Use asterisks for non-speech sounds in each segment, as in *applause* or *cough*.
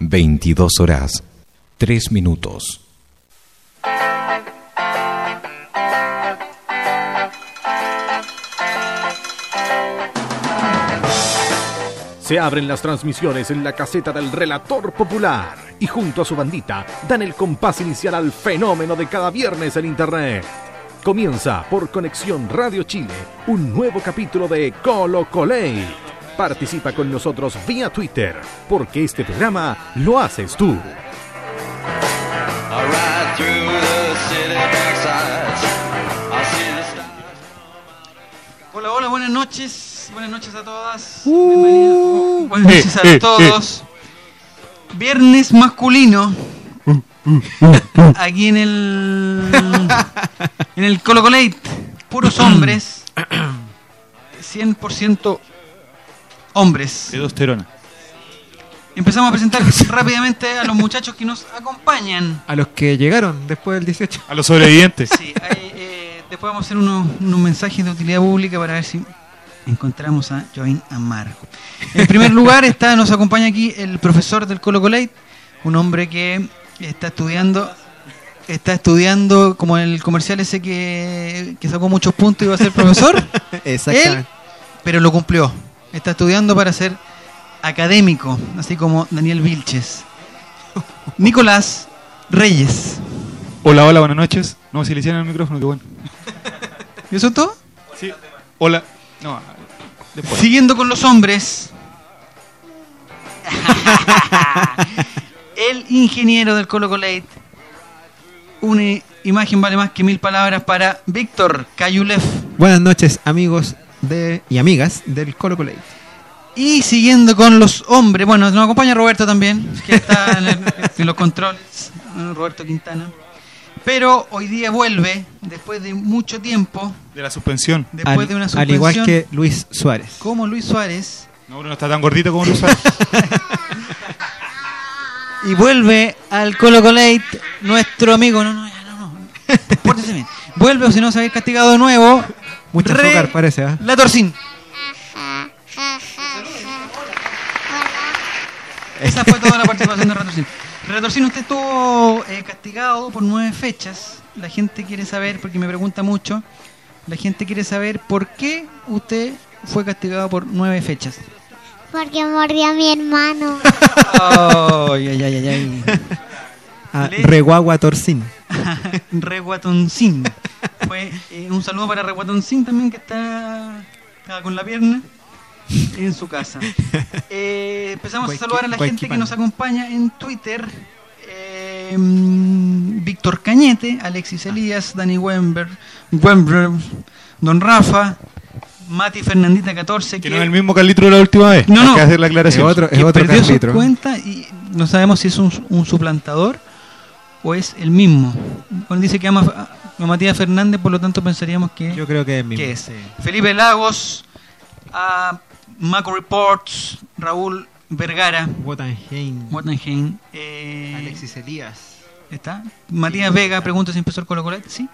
22 horas, 3 minutos. Se abren las transmisiones en la caseta del relator popular y junto a su bandita dan el compás inicial al fenómeno de cada viernes en Internet. Comienza por Conexión Radio Chile un nuevo capítulo de Colo Colate. Participa con nosotros vía Twitter, porque este programa lo haces tú. Hola, hola, buenas noches. Buenas noches a todas. Bienvenidos. Buenas noches a todos. Viernes masculino. Aquí en el. En el Colo Colate. Puros hombres. *coughs* 100% hombres. Testosterona. Empezamos a presentar *laughs* rápidamente a los muchachos que nos acompañan. A los que llegaron después del 18. A los sobrevivientes. Sí, hay, eh, después vamos a hacer unos, unos mensajes de utilidad pública para ver si encontramos a Joaquín Amargo. En primer lugar, está, nos acompaña aquí el profesor del Colo Colate, un hombre que está estudiando, está estudiando como el comercial ese que, que sacó muchos puntos y iba a ser profesor. *laughs* Él, pero lo cumplió. Está estudiando para ser académico, así como Daniel Vilches. *laughs* Nicolás Reyes. Hola, hola, buenas noches. No, si le hicieron el micrófono, qué bueno. ¿Y eso es todo? Sí. Hola. No, después. Siguiendo con los hombres. *laughs* el ingeniero del Colo Colate. Una imagen vale más que mil palabras para Víctor Cayulev. Buenas noches, amigos de y amigas del Colo Colate. Y siguiendo con los hombres, bueno, nos acompaña Roberto también, que está en, el- *laughs* en los controles, Roberto Quintana. Pero hoy día vuelve, después de mucho tiempo, De la suspensión. después Al, de una al suspensión, igual que Luis Suárez. como Luis Suárez, No, uno no está tan gordito como Luis Suárez. *laughs* y vuelve al Colo Colate nuestro amigo, no, no, ya, no, no, pórtese bien. Vuelve o si no se va a ir castigado de nuevo, Mucho Re- azúcar parece, ¿ah? la Torcín. Esa fue toda la participación de Retorcín. Retorcín, usted estuvo eh, castigado por nueve fechas. La gente quiere saber, porque me pregunta mucho, la gente quiere saber por qué usted fue castigado por nueve fechas. Porque mordí a mi hermano. *laughs* Ay, ay, ay, ay, ay. Ah, Le- Reguagua Torcín. *laughs* Reguatoncín. Fue, eh, un saludo para Reguatoncín también, que está, está con la pierna en su casa. *laughs* Eh, empezamos a saludar a la gente que nos acompaña en Twitter. Eh, mm, Víctor Cañete, Alexis Elías, Dani Wember, Wember, Don Rafa, Mati Fernandita 14, Que no es el mismo Carlitro de la última vez. No, Hay no. que hacer la aclaración. Es otro, que es otro perdió su cuenta y no sabemos si es un, un suplantador o es el mismo. Bueno, dice que ama a Matías Fernández, por lo tanto pensaríamos que, Yo creo que es mismo. que es. Felipe Lagos, a Maco Reports, Raúl Vergara, Botanheim. Mottenheim, eh, Alexis Elías. ¿está? Matías Vega pregunta si empezó el Colo Colet. Sí,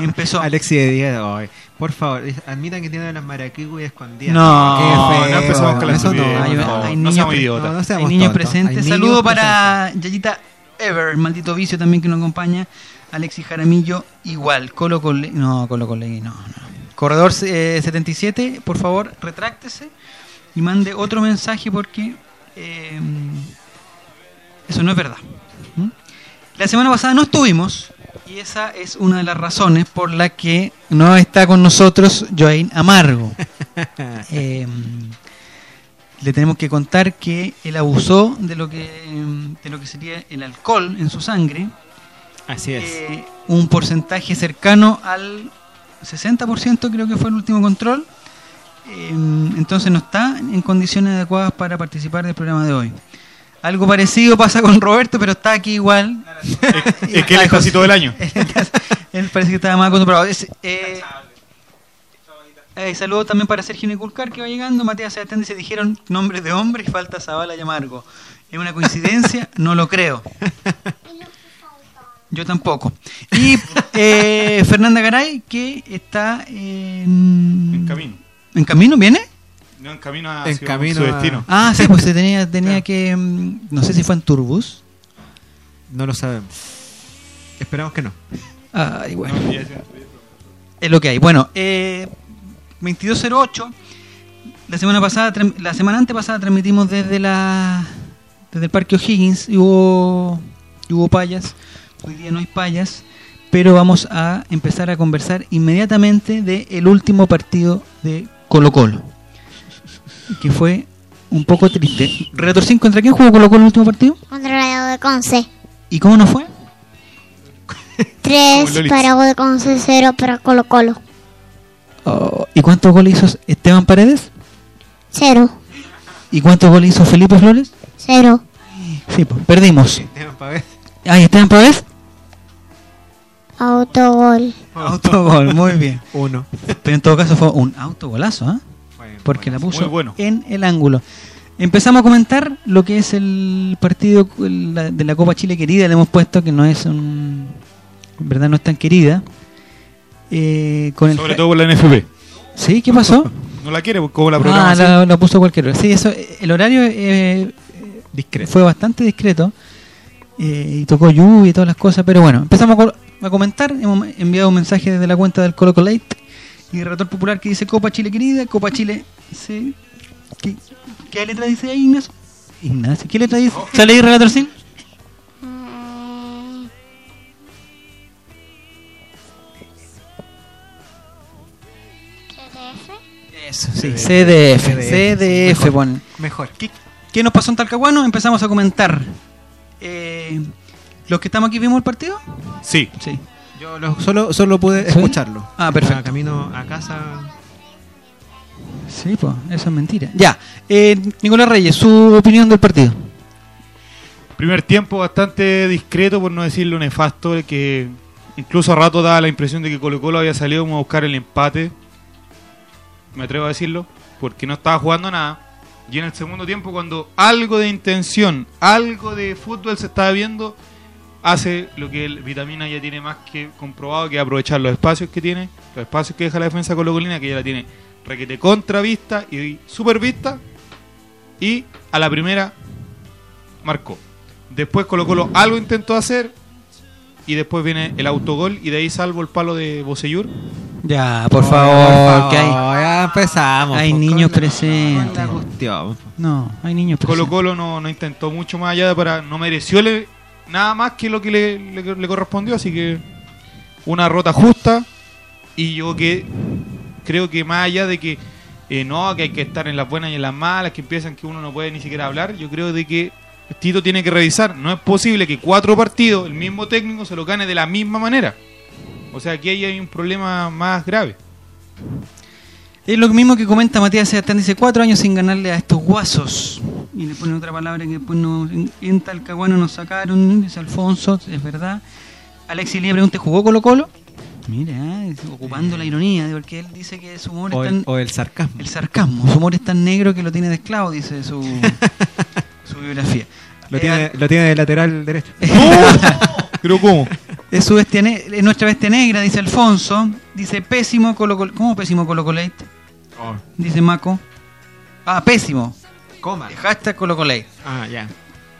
empezó. Alexis Elías. ay, por favor, admitan que tienen las maraquigus escondidas. No, Qué no feo. empezamos con la Eso no, Hay, no, hay no niños, seamos pre- idiotas. no, no hay seamos niños presentes. Hay niños Saludo para Yayita Ever, maldito vicio también que nos acompaña. Alexis Jaramillo, igual. Colo Cole, no, Colo Cole, no, no. Corredor eh, 77, por favor, retráctese y mande otro mensaje porque eh, eso no es verdad. ¿Mm? La semana pasada no estuvimos y esa es una de las razones por la que no está con nosotros Joaín Amargo. *laughs* Eh, le tenemos que contar que él abusó de lo que de lo que sería el alcohol en su sangre, Así es. eh, un porcentaje cercano al 60% creo que fue el último control. Eh, entonces no está en condiciones adecuadas para participar del programa de hoy. Algo parecido pasa con Roberto, pero está aquí igual. Es, es que él es casi todo el año. *laughs* Él parece que estaba más acostumbrado. Es, eh, eh, saludo también para Sergio Niculcar que va llegando. Matías Sebastián dice: Dijeron nombres de hombre y falta Zabala y Amargo. ¿Es una coincidencia? *laughs* No lo creo. Yo tampoco. Y eh, Fernanda Garay, que está en, En camino. ¿En camino? ¿Viene? No en camino a En hacia camino su a- destino. Ah, sí, pues se tenía, *laughs* tenía Claro. que. mm, No sé si fue en Turbus. No lo sabemos. Esperamos que no. Ay, bueno. No, ya decía. Es lo que hay. Bueno, eh, 2208. La semana pasada, la semana antepasada transmitimos desde la desde el Parque O'Higgins y hubo, y hubo payas. Hoy día no hay payas, pero vamos a empezar a conversar inmediatamente de el último partido de Colo Colo, que fue un poco triste. Relator 5, ¿contra quién jugó Colo Colo el último partido? Contra la de Conce. ¿Y cómo nos fue? Como 3 Lolix. para U de Conce, 0 para Colo Colo. Oh, ¿Y cuántos goles hizo Esteban Paredes? 0, ¿Y cuántos goles hizo Felipe Flores? 0. Sí, pues, perdimos. Esteban Pavés. Ahí Esteban Paredes. Autogol. Autogol, muy bien. *laughs* Uno. Pero en todo caso fue un autogolazo, ¿ah? Fue Porque la bueno. puso bueno. en el ángulo. Empezamos a comentar lo que es el partido de la Copa Chile querida. Le hemos puesto que no es un. En verdad no es tan querida. Eh, con el Sobre todo por la NFP. ¿Sí? ¿Qué pasó? *laughs* No la quiere, como la ah, programa. la, la puso cualquier Sí, eso, eh, el horario eh, Discreto. fue bastante discreto. eh, y tocó lluvia y todas las cosas. Pero bueno, empezamos a, co- a comentar. Hemos enviado un mensaje desde la cuenta del Colo Colate y Relator Popular que dice Copa Chile querida, Copa Chile. Sí. ¿Qué, qué letra dice ahí, Ignacio? Ignacio, ¿qué letra dice? ¿Sale ahí, Relator Sin? Eso, sí, CDF. CDF, Mejor. ¿Qué, qué nos pasó en Talcahuano? Empezamos a comentar. Eh, ¿Los que estamos aquí vimos el partido? Sí. Sí. Yo lo- solo, solo pude ¿Sí? escucharlo. Ah, perfecto. Camino a casa. Sí, pues, eso es mentira. Ya, eh, Nicolás Reyes, su opinión del partido. Primer tiempo bastante discreto, por no decirlo nefasto, que incluso a rato daba la impresión de que Colo Colo había salido como a buscar el empate. Me atrevo a decirlo, porque no estaba jugando nada. Y en el segundo tiempo, cuando algo de intención, algo de fútbol se estaba viendo, hace lo que el Vitamina ya tiene más que comprobado, que aprovechar los espacios que tiene, los espacios que deja la defensa colocolina, que ya la tiene requete contravista y supervista, y a la primera marcó. Después Colo Colo algo intentó hacer y después viene el autogol y de ahí salvo el palo de Bocellur. Ya, por favor, que hay, Ya empezamos. hay po, niños presentes. po. No, hay niños Colo presentes. Colo no, no intentó mucho más allá de para no mereció le- nada más que lo que le, le- le correspondió, así que una rota justa y yo que creo que más allá de que eh, no, que hay que estar en las buenas y en las malas, que empiezan que uno no puede ni siquiera hablar, yo creo de que Tito tiene que revisar, no es posible que cuatro partidos el mismo técnico se lo gane de la misma manera. O sea, aquí ahí hay un problema más grave. Es lo mismo que comenta Matías Sebastián, dice cuatro años sin ganarle a estos guasos. Y le pone otra palabra que después no, en, en Talcahuano nos sacaron, dice Alfonso, es verdad. Alexis le pregunta, ¿jugó Colo Colo? Mira, eh, ocupando la ironía, porque él dice que su humor O es el, tan... o el sarcasmo. El sarcasmo, su humor es tan negro que lo tiene de esclavo, dice su, *laughs* su biografía. Lo tiene, eh, lo tiene de lateral derecho. *laughs* *laughs* ¿Pero cómo? Es, su bestia es nuestra bestia negra, dice Alfonso. Dice pésimo Colo Colo. ¿Cómo pésimo Colo Colate? Ah. Dice Maco. Ah, pésimo. Coma. Hashtag Colo Colate. Ah, ya.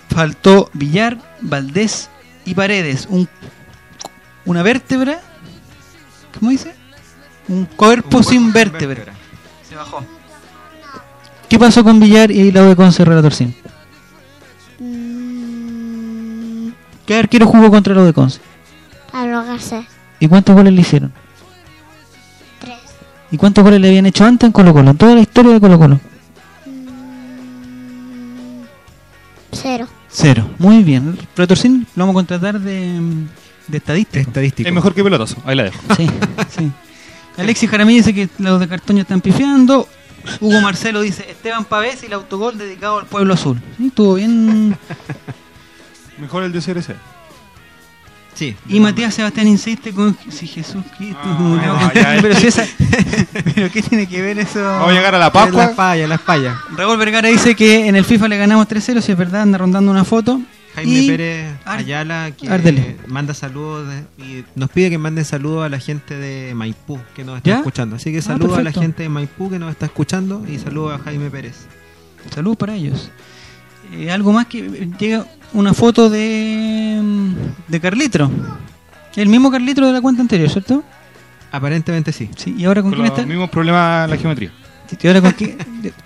Faltó Villar, Valdés y Paredes. Un, una vértebra. ¿Cómo dice? Un cuerpo, sin vértebra. Se bajó. ¿Qué pasó con Villar y la de Conce Relator 5? ¿Qué arquero jugó contra U de Conce? Pablo Garcés. ¿Y cuántos goles le hicieron? 3. ¿Y cuántos goles le habían hecho antes en Colo Colo? En toda la historia de Colo Colo. 0. Cero. Muy bien. Retorcín lo vamos a contratar de, de estadístico. Estadístico. Es mejor que pelotazo, ahí la dejo. Sí, sí. Alexis Jaramillo dice que los de Cartoño están pifiando. Hugo Marcelo dice Esteban Pavés y el autogol dedicado al pueblo azul. Sí, estuvo bien. Mejor el de CRC. Sí. Y Matías Sebastián insiste con si Jesús Cristo Ah, ya. *laughs* pero si esa *laughs* pero qué tiene que ver eso Vamos a llegar a la Las Pascua. fallas, las fallas. Raúl Vergara dice que en el FIFA le ganamos 3-0, si es verdad, anda rondando una foto. Jaime Y- Pérez Ayala que manda saludos de- y nos pide que manden saludos a la gente de Maipú que nos está ¿Ya? escuchando. Así que Ah, saludos a la gente de Maipú que nos está escuchando y saludos a Jaime Pérez. Salud para ellos. Eh, algo más que eh, llega una foto de, mm, de Carlitro. El mismo Carlitro de la cuenta anterior, ¿cierto? Aparentemente sí. Sí, y ahora con, Con quién está. mismos problemas la geometría. ¿Y ahora con, quién,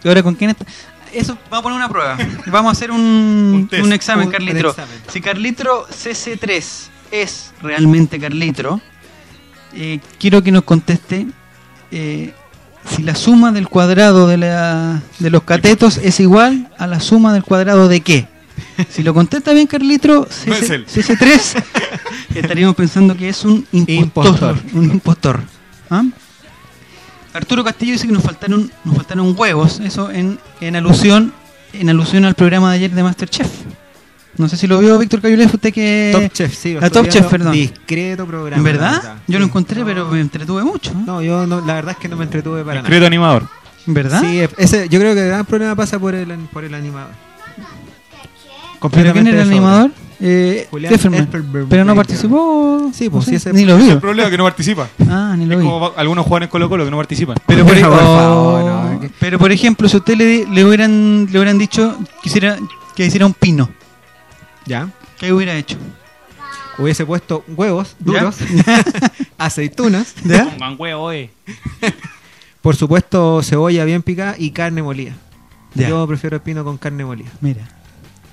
y ahora con quién está? Eso, vamos a poner una prueba. Vamos a hacer un, Un test. un examen, Un- un Carlitro. examen. Si Carlitro CC3 es realmente Carlitro, eh, quiero que nos conteste eh, si la suma del cuadrado de, la, de los catetos es igual a la suma del cuadrado de qué. Si lo contesta bien Carlitro *laughs* CC, él. CC3, *laughs* estaríamos pensando que es un impostor. Impostor. Un impostor. ¿Ah? Arturo Castillo dice que nos faltaron, nos faltaron huevos, eso en, en alusión en alusión al programa de ayer de Masterchef. No sé si lo vio Víctor Cayulef, usted que... Top Chef, sí. lo la Top Chef, perdón. Discreto programa. ¿En la verdad? Yo lo Sí. encontré, No, pero me entretuve mucho. ¿eh? No, yo no, la verdad es que no me entretuve para nada. Discreto animador. ¿En verdad? Sí, ese, yo creo que el gran problema pasa por el, por el animador. ¿Pero quién era el animador? Eh, Julián. Pero no participó. Sí, pues, no sé, sí, ese- Ni lo Es vi. el problema que no participa. Ah, ni lo Es vi. como algunos jugadores en Colo Colo que no participan. Pero por, Por oh, favor, no, que- pero por ejemplo, si usted le, le hubieran le hubieran dicho que hiciera, que hiciera un pino, Ya. ¿qué hubiera hecho? Hubiese puesto huevos ¿Ya? duros, *laughs* aceitunas, ¿Ya? Pongan huevo, eh. *laughs* por supuesto cebolla bien picada y carne molida. Ya. Yo prefiero el pino con carne molida. Mira.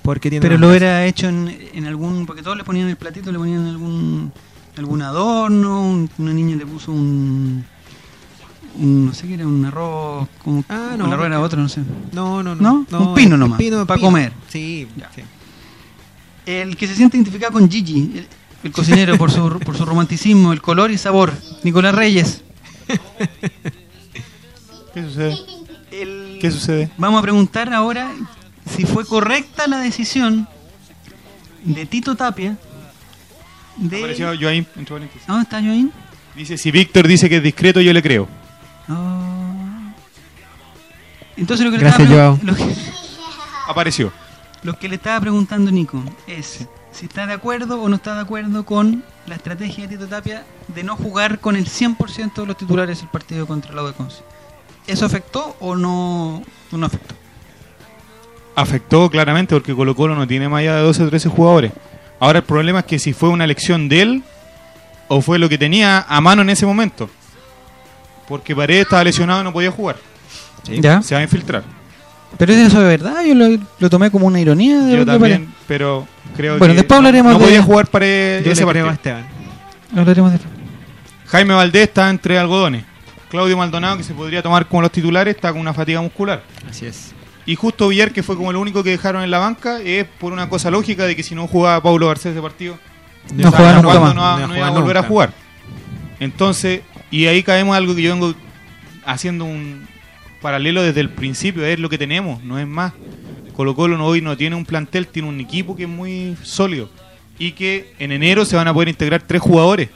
Porque tiene Pero lo hubiera hecho en, en algún. Porque todos le ponían el platito, le ponían algún algún adorno. un- una niña le puso un. un- no sé qué era, un arroz. Como, Ah, no. El arroz era otro, no sé. No, no, no. ¿No? Un pino nomás, pino, pa' pino. comer. Sí, Ya. sí. El que se siente identificado con Gigi, el, el cocinero, por su, por su romanticismo, el color y sabor. Nicolás Reyes. ¿Qué sucede? El- ¿Qué sucede? Vamos a preguntar ahora si fue correcta la decisión de Tito Tapia de... Apareció Joaín, entre paréntesis. ¿Dónde está Joaquín? Dice, si Víctor dice que es discreto, yo le creo. Oh. Entonces lo que, le Gracias, estaba, Joao. lo, que, Apareció. Lo que le estaba preguntando Nico es si está de acuerdo o no está de acuerdo con la estrategia de Tito Tapia de no jugar con el 100% de los titulares el partido contra la Conce. ¿Eso afectó o no, o no afectó? Afectó claramente porque Colo Colo no tiene más allá de 12 o 13 jugadores. Ahora el problema es que si fue una elección de él o fue lo que tenía a mano en ese momento. Porque Paredes estaba lesionado y no podía jugar. ¿Ya? Se va a infiltrar. Pero eso de verdad, yo lo, lo tomé como una ironía de Yo también, pero creo Bueno, que después hablaremos no, no de- podía jugar Yo ese creo a partido. Esteban. Hablaremos de Jaime Valdés está entre algodones. Claudio Maldonado, que se podría tomar como los titulares, está con una fatiga muscular. Así es. Y justo Villar, que fue como el único que dejaron en la banca, es por una cosa lógica de que si no jugaba Paulo Garcés ese partido, No juega nunca no, No no iba a volver a jugar. Entonces, y ahí caemos algo que yo vengo haciendo un paralelo desde el principio, es lo que tenemos, no es más. Colo Colo no, hoy no tiene un plantel, tiene un equipo que es muy sólido. Y que en enero se van a poder integrar tres jugadores.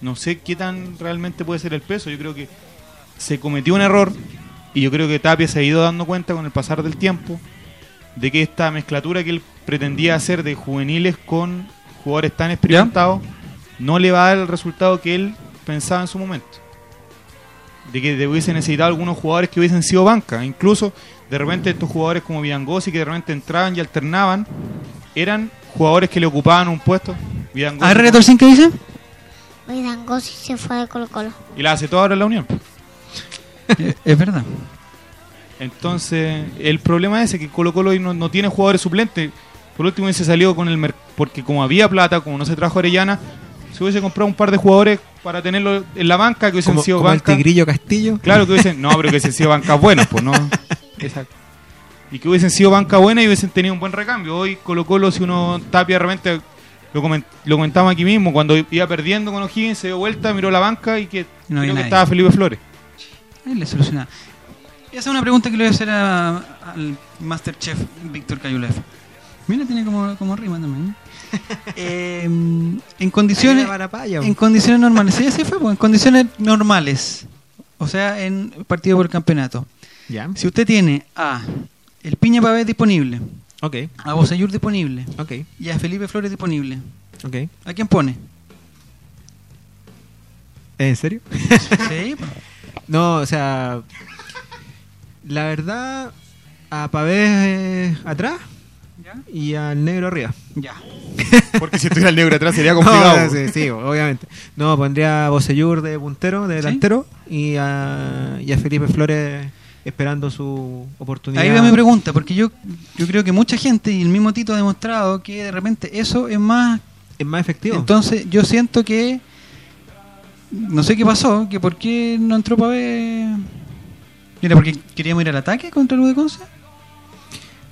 No sé qué tan realmente puede ser el peso. Yo creo que se cometió un error y yo creo que Tapia se ha ido dando cuenta con el pasar del tiempo de que esta mezclatura que él pretendía hacer de juveniles con jugadores tan experimentados no le va a dar el resultado que él pensaba en su momento. De que de- hubiese necesitado algunos jugadores que hubiesen sido banca. Incluso de repente estos jugadores como Vidangosi que de repente entraban y alternaban, eran jugadores que le ocupaban un puesto. Vidangosi- A ver, Retorcín, ¿qué dice? Hoy Dangosi se fue de Colo Colo. y la hace todo ahora en la Unión. Eh, es verdad. Entonces, el problema es ese, que Colo Colo hoy no, no tiene jugadores suplentes. Por último, hubiese salido con el mer- porque como había plata, como no se trajo Arellana, se hubiese comprado un par de jugadores para tenerlo en la banca, que hubiesen Como, sido como el banca. Tigrillo Castillo. Claro que hubiesen, no, pero que hubiesen sido bancas buenas, pues no. *laughs* Exacto. Y que hubiesen sido banca buena y hubiesen tenido un buen recambio. Hoy Colo Colo, si uno tapia realmente, lo, coment- lo comentamos aquí mismo, cuando iba perdiendo con O'Higgins, se dio vuelta, miró la banca y que No había creo que estaba Felipe Flores. Ahí le soluciona. Y esa es una pregunta que le voy a hacer a- al Masterchef Víctor Cayulef. Mira, tiene como, como rima también. Eh, en condiciones en condiciones normales, sí, así fue, pues, en condiciones normales, o sea, en partido por el campeonato. Ya. Si usted tiene a el Piña Pavés disponible, Ok, a Bosellur disponible ok, y a Felipe Flores disponible. ok. ¿A quién pone? ¿En serio? Sí. *laughs* No, o sea, la verdad, a Pavés eh, atrás ¿Ya? y al negro arriba. Ya. *laughs* Porque si estuviera el negro atrás sería *laughs* complicado. No, sí, sí, obviamente. No, pondría a Bocellur de puntero, de delantero, y, a, y a Felipe Flores esperando su oportunidad. Ahí va mi pregunta, porque yo, yo creo que mucha gente y el mismo Tito ha demostrado que de repente eso es más Es más efectivo. Entonces, yo siento que. No sé qué pasó, que por qué no entró para ver. ¿Era porque queríamos ir al ataque contra el de Conce?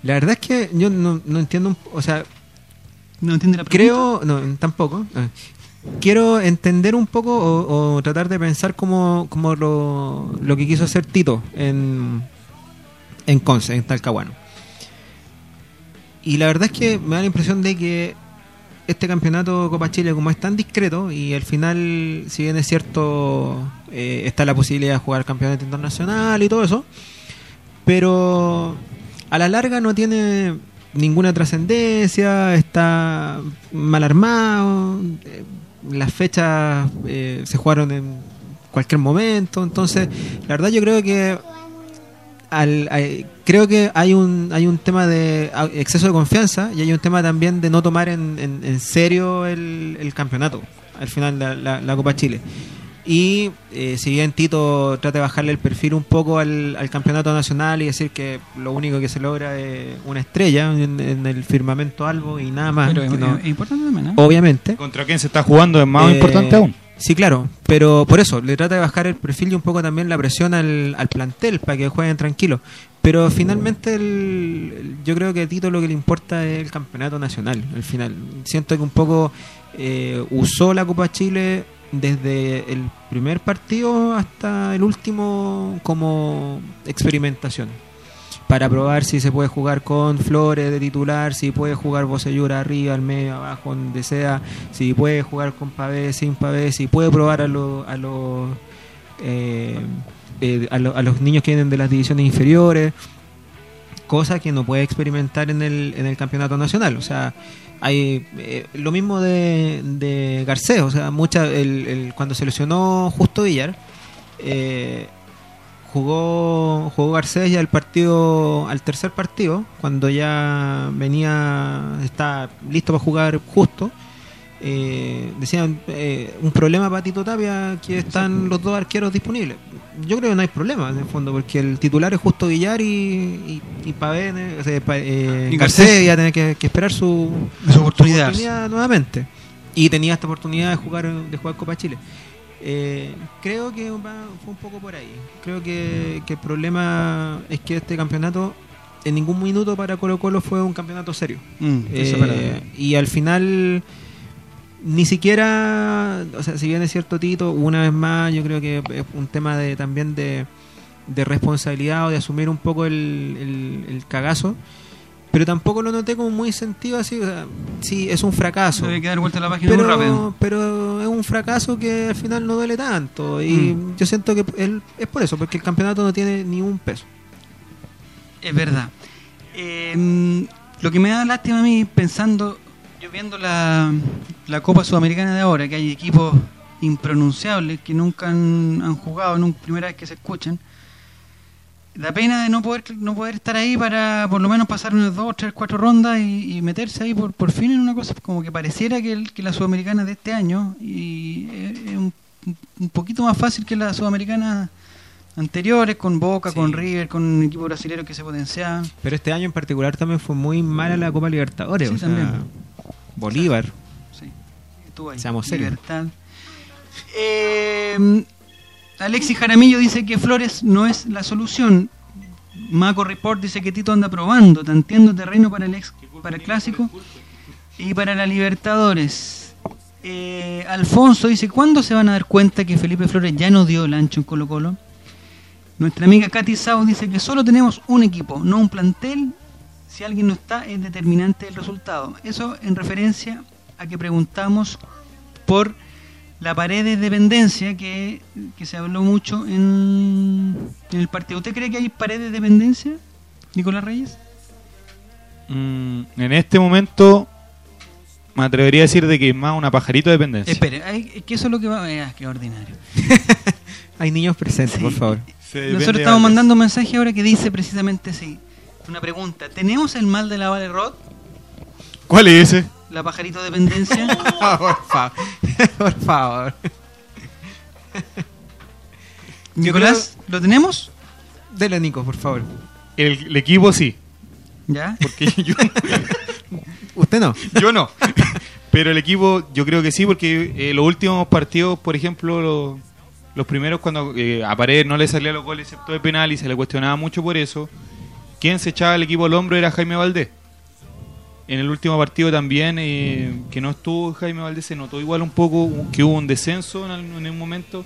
La verdad es que yo no, no entiendo, o sea, No entiende la pregunta. creo, no, tampoco. Ah. Quiero entender un poco o, o tratar de pensar como, como lo, lo que quiso hacer Tito en, en Conce, en Talcahuano. Y la verdad es que me da la impresión de que este campeonato Copa Chile, como es tan discreto, y al final, si bien es cierto, eh, está la posibilidad de jugar campeonato internacional y todo eso, pero a la larga no tiene ninguna trascendencia, está mal armado, eh, las fechas eh, se jugaron en cualquier momento, entonces la verdad yo creo que al, creo que hay un hay un tema de ah, exceso de confianza y hay un tema también de no tomar en, en- en serio el, el campeonato al final la, la- la Copa Chile y eh, si bien Tito trata de bajarle el perfil un poco al, al campeonato nacional y decir que lo único que se logra es una estrella en, en el firmamento albo y nada más Pero es, que no- es importante también, ¿eh? obviamente Contra quién se está jugando es más eh, importante aún. Sí, claro, pero por eso, le trata de bajar el perfil y un poco también la presión al, al plantel para que jueguen tranquilos. Pero finalmente el- el- yo creo que a Tito lo que le importa es el campeonato nacional, al final. Siento que un poco eh, usó la Copa Chile desde el primer partido hasta el último como experimentación. Para probar si se puede jugar con Flores de titular, si puede jugar Bocellura arriba, al medio, abajo, donde sea, si puede jugar con Pavé, sin Pavé, si puede probar a los a los eh, eh, a, lo- a los niños que vienen de las divisiones inferiores, cosa que no puede experimentar en el, en el campeonato nacional. O sea, hay eh, lo mismo de, de Garcés, o sea, mucha, el, el- cuando se Justo Villar, eh, jugó jugó Garcés ya el partido al tercer partido cuando ya venía está listo para jugar justo eh, decían eh, un problema para Tito Tapia que están los dos arqueros disponibles yo creo que no hay problema en el fondo porque el titular es justo Villar y, y, y Pavé, eh, o sea, Pa- eh, Y Garcés iba a tener que, que esperar su, Su oportunidad. nuevamente y tenía esta oportunidad de jugar de jugar Copa Chile creo que va- fue un poco por ahí. Creo que, que el problema es que este campeonato en ningún minuto para Colo Colo fue un campeonato serio. Mm, y al final ni siquiera, o sea, si bien es cierto Tito, una vez más yo creo que es un tema de también de, de responsabilidad o de asumir un poco el, el- el cagazo. Pero tampoco lo noté como muy sentido así, o sea, sí, es un fracaso Debe quedar vuelta la página muy rápido. pero, pero es un fracaso que al final no duele tanto. Y Mm. yo siento que él- es por eso, porque el campeonato no tiene ni un peso. Es verdad. Eh, lo que me da lástima a mí, pensando, yo viendo la, la Copa Sudamericana de ahora, que hay equipos impronunciables que nunca han, han jugado, nunca, primera vez que se escuchan, da pena de no poder no poder estar ahí para por lo menos pasar unas dos, tres, cuatro rondas y, y meterse ahí por, por fin en una cosa como que pareciera que, el- que la Sudamericana de este año y es, un, un poquito más fácil que la Sudamericana anteriores con Boca, Sí. con River, con equipos brasileños que se potenciaban. Pero este año en particular también fue muy mala la Copa Libertadores. Sí, o sea, también. Bolívar. Sí, estuvo ahí. Seamos serios. Libertad. Eh, Alexis Jaramillo dice que Flores no es la solución. Maco Report dice que Tito anda probando, tanteando terreno para el, ex, para el clásico y para la Libertadores. Eh, Alfonso dice, ¿cuándo se van a dar cuenta que Felipe Flores ya no dio el ancho en Colo Colo? Nuestra amiga Katy Sau dice que solo tenemos un equipo, no un plantel. Si alguien no está, es determinante el resultado. Eso en referencia a que preguntamos por la pared de dependencia que, que se habló mucho en, en el partido. ¿Usted cree que hay pared de dependencia, Nicolás Reyes? Mm, en este momento me atrevería a decir de que es más una pajarito dependencia. Espere, ay, que eso es lo que va. Ah, qué ordinario. *laughs* Hay niños presentes, por favor. Nosotros de estamos mandando un mensaje ahora que dice precisamente así. Una pregunta. ¿Tenemos el mal de la Vale Rod? ¿Cuál es ese? ¿La pajarito dependencia? *laughs* por favor. *laughs* por favor. Nicolás, ¿lo tenemos? Dele, Nico, por favor. El, el equipo sí, ¿Ya? porque *laughs* yo, Usted no. yo no. Pero el equipo yo creo que sí, porque eh, los últimos partidos, por ejemplo, los, los primeros cuando eh, a Paredes no le salían los goles excepto de penal y se le cuestionaba mucho por eso, quien se echaba el equipo al hombro era Jaime Valdés. En el último partido también, eh, que no estuvo Jaime Valdés, se notó igual un poco que hubo un descenso en, un momento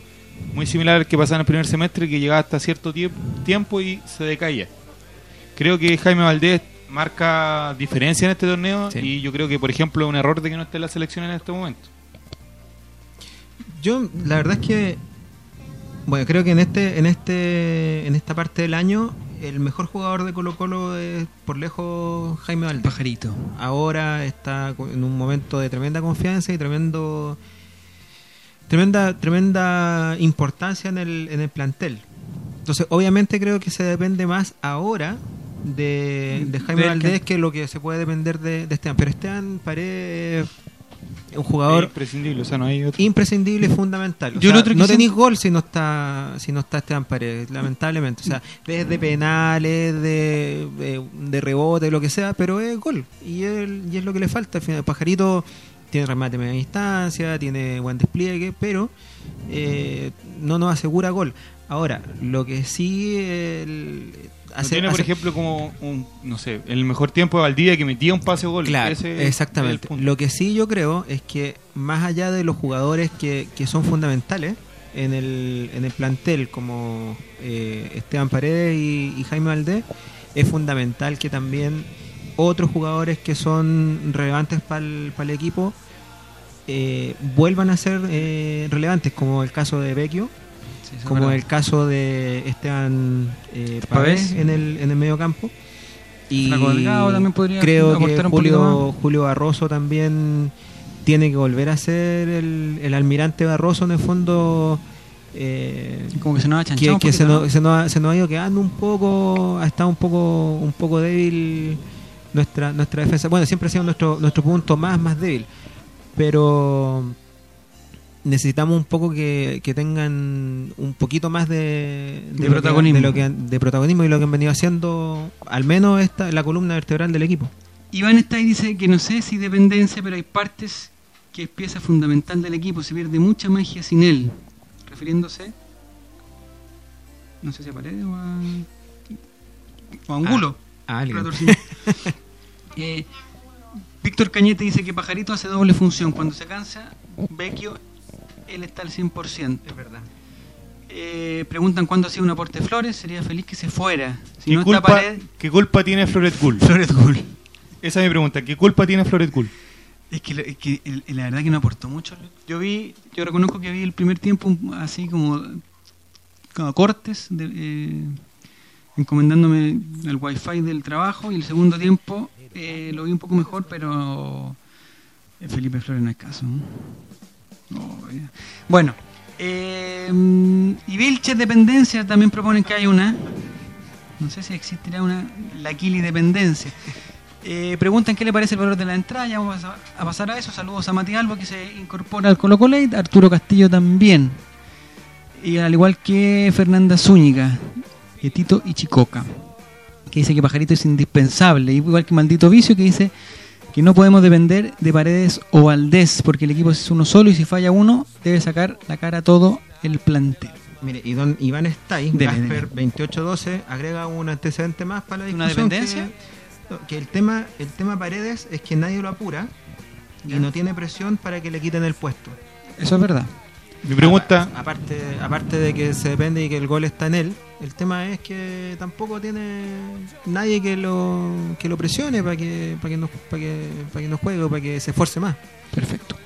muy similar al que pasaba en el primer semestre, que llegaba hasta cierto tiemp- tiempo y se decaía. Creo que Jaime Valdés marca diferencia en este torneo Sí. y yo creo que, por ejemplo, es un error de que no esté en la selección en este momento. Yo, la verdad es que. Bueno, creo que en este, en este, en esta parte del año, el mejor jugador de Colo Colo es por lejos Jaime Valdés. Pajarito. ahora está en un momento de tremenda confianza y tremendo tremenda tremenda importancia en el, en el plantel. Entonces, obviamente creo que se depende más ahora de, de Jaime Valdés que- que lo que se puede depender de, de Esteban. Pero Esteban Paredes un Es jugador imprescindible, o sea, no hay otro. imprescindible y fundamental. O Yo sea, otro que no tenéis gol si no está si no está Esteban Paredes, lamentablemente. O sea, desde penales, de, de, de rebote, lo que sea, pero es gol. Y, él, y es lo que le falta. Al final, el pajarito tiene remate media distancia, tiene buen despliegue, pero eh, no nos asegura gol. Ahora, lo que sí hace- tiene, por hace- ejemplo, como un, no sé, el mejor tiempo de Valdivia que metía un pase gol. Claro, Ese exactamente. Lo que sí yo creo es que más allá de los jugadores que, que son fundamentales en el, en el plantel, como eh, Esteban Paredes y, y Jaime Valdés, es fundamental que también otros jugadores que son relevantes para el, equipo eh, vuelvan a ser eh, relevantes, como el caso de Vecchio, Sí, como verdad. el caso de Esteban eh, Pavés. Pavés en el, en el medio campo. Y también podría creo que Julio, Julio Barroso también tiene que volver a ser el, el almirante Barroso en el fondo. eh, Como que se nos ha chanchado que se, poquito, nos, se, nos ha, se nos ha ido quedando un poco, ha estado un poco, un poco débil nuestra, nuestra defensa. Bueno, siempre ha sido nuestro, nuestro punto más, más débil. Pero necesitamos un poco que, que tengan un poquito más de, De lo que- protagonismo. de, lo que han- de protagonismo y lo que han venido haciendo, al menos esta la columna vertebral del equipo. Iván está ahí dice que no sé si dependencia, pero hay partes que es pieza fundamental del equipo. Se pierde mucha magia sin él. Refiriéndose, no sé si a Paredes o a, o a Angulo. A alguien. Relator, sí. *laughs* Eh, Víctor Cañete dice que Pajarito hace doble función. Cuando se cansa, Vecchio, él está al 100%. Es verdad. Eh, preguntan cuándo ha sido un aporte Flores. Sería feliz que se fuera. Si ¿Qué, no culpa, Paredes, ¿Qué culpa tiene Floret Cool? Flores Gol. Esa es mi pregunta. ¿Qué culpa tiene Floret Cool? Es que, es que el- la verdad que no aportó mucho. Yo vi, yo reconozco que vi el primer tiempo así como, como cortes, de, eh, encomendándome el wifi del trabajo y el segundo tiempo eh, lo vi un poco mejor, pero eh, Felipe Flores no es caso. ¿no? Bueno, eh, y Vilches Dependencia también proponen que hay una, no sé si existirá una, la Kili Dependencia. Eh, preguntan qué le parece el valor de la entrada. Ya vamos a, pasar a eso. Saludos a Mati Albo que se incorpora al Colo Colo Arturo Castillo también. Y al igual que Fernanda Zúñiga, y Tito Ichicoca, que dice que Pajarito es indispensable. Igual que Maldito Vicio que dice que no podemos depender de Paredes o Valdés porque el equipo es uno solo y si falla uno debe sacar la cara a todo el plantel. Mire, y don Iván Stay, Gasper dele. 2812, agrega un antecedente más para la ¿Una discusión. dependencia? Que, no, que el tema el tema Paredes es que nadie lo apura Ya. y no tiene presión para que le quiten el puesto. Eso es verdad. Mi pregunta, Aparte, aparte de que se depende y que el gol está en él, el tema es que tampoco tiene nadie que lo que lo presione para que para que no para que para que no juegue o para que se esfuerce más. Perfecto.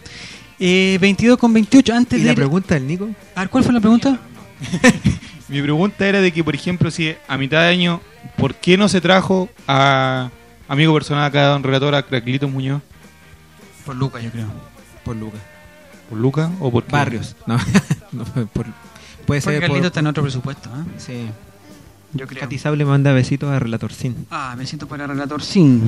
Eh, 22 con 28. Antes Y de la ir- pregunta del Nico, A ver, ¿cuál fue la pregunta? *laughs* mi pregunta era de que, por ejemplo, si a mitad de año, ¿por qué no se trajo a amigo personal acá, don relator, a Craclito Muñoz. Por Lucas, yo creo. Por Lucas. ¿Por Luca o por qué? Barrios. *laughs* No, no, por- puede Porque ser Carlito por... está en otro presupuesto, ¿ah? Sí. Yo creo. Catizable le manda besitos a Relator Sin. Ah, me siento para relator sin.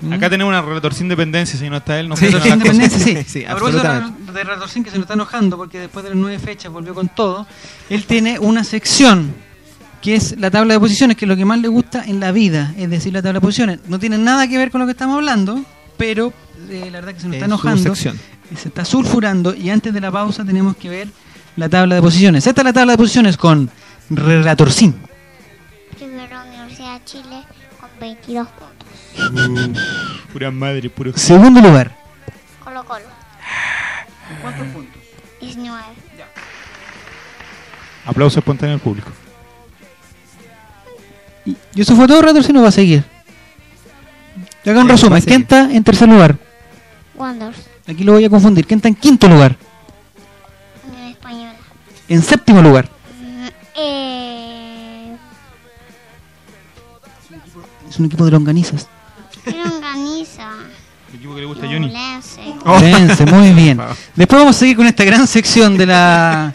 ¿Mm? Acá tenemos una relator sin dependencia, si no está él, no Relator funciona sin independencia, *laughs* sí. Sí, a absolutamente. de relator sin que se nos está enojando porque después de las nueve fechas volvió con todo. Él tiene una sección que es la tabla de posiciones, que es lo que más le gusta en la vida, es decir, la tabla de posiciones. No tiene nada que ver con lo que estamos hablando, pero eh, la verdad que se nos está En su enojando. Se está sulfurando y antes de la pausa tenemos que ver la tabla de posiciones. Esta es la tabla de posiciones con Relator Sin. Primero Universidad de Chile con 22 puntos. *laughs* Pura madre, puro. Segundo lugar. Colo Colo, ¿Cuántos puntos? 19. Aplauso espontáneo al público. Y y eso fue todo, Relator Sin, o va a seguir. Hago un resumen. ¿Quién está en tercer lugar? Wanderers, Aquí lo voy a confundir. ¿Quién está en quinto lugar? Unión Española. En séptimo lugar. Mm, eh, Es un equipo de longanizas. El *laughs* equipo que le gusta a Johnny. Lense, muy bien. *laughs* Después vamos a seguir con esta gran sección de la.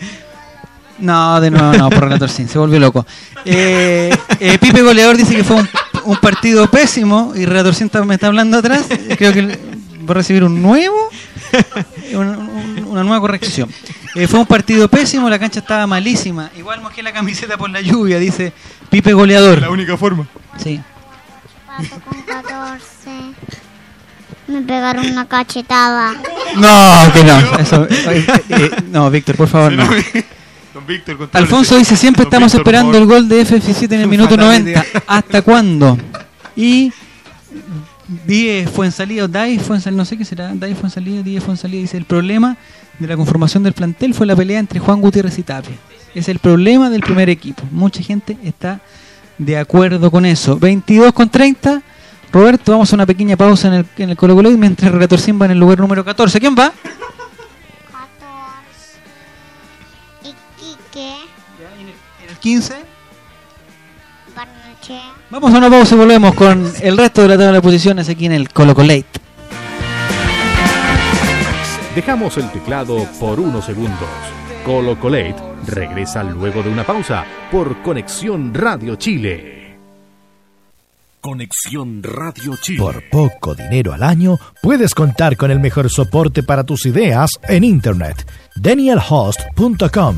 No, de nuevo no, por Relator Sin, se volvió loco. Eh, eh, Pipe Goleador dice que fue un, un partido pésimo y Relator Sin está- me está hablando atrás. Creo que va a recibir un nuevo, *laughs* un- un- una nueva corrección. Eh, fue un partido pésimo, la cancha estaba malísima. Igual mojé la camiseta por la lluvia, dice Pipe Goleador. La única forma. Sí. Pato con 14. Me pegaron una cachetada. No, que no. *laughs* Eso, eh, eh, no, Víctor, por favor, no. Don Víctor. Alfonso dice, siempre Don estamos Víctor, esperando el gol de F7 en el minuto Fatal 90. ¿Hasta cuándo? Y 10 fue en salida, Dai fue en salida, no sé qué será, Dai fue en salida, 10 fue en salida. Dice, el problema de la conformación del plantel fue la pelea entre Juan Gutiérrez y Tapia. Es el problema del primer equipo. Mucha gente está de acuerdo con eso. 22 con 30. Roberto, vamos a una pequeña pausa en el, en el Colo Colo y mientras el Relator Sim va en el lugar número 14. ¿Quién va? 14. Iquique. En el 15. Barnechea. Vamos a una pausa y volvemos con el resto de la tabla de posiciones aquí en el Colo Colate. Dejamos el teclado por unos segundos. Colo Colate regresa luego de una pausa por Conexión Radio Chile. Conexión Radio Chile. Por poco dinero al año, puedes contar con el mejor soporte para tus ideas en Internet. DanielHost.com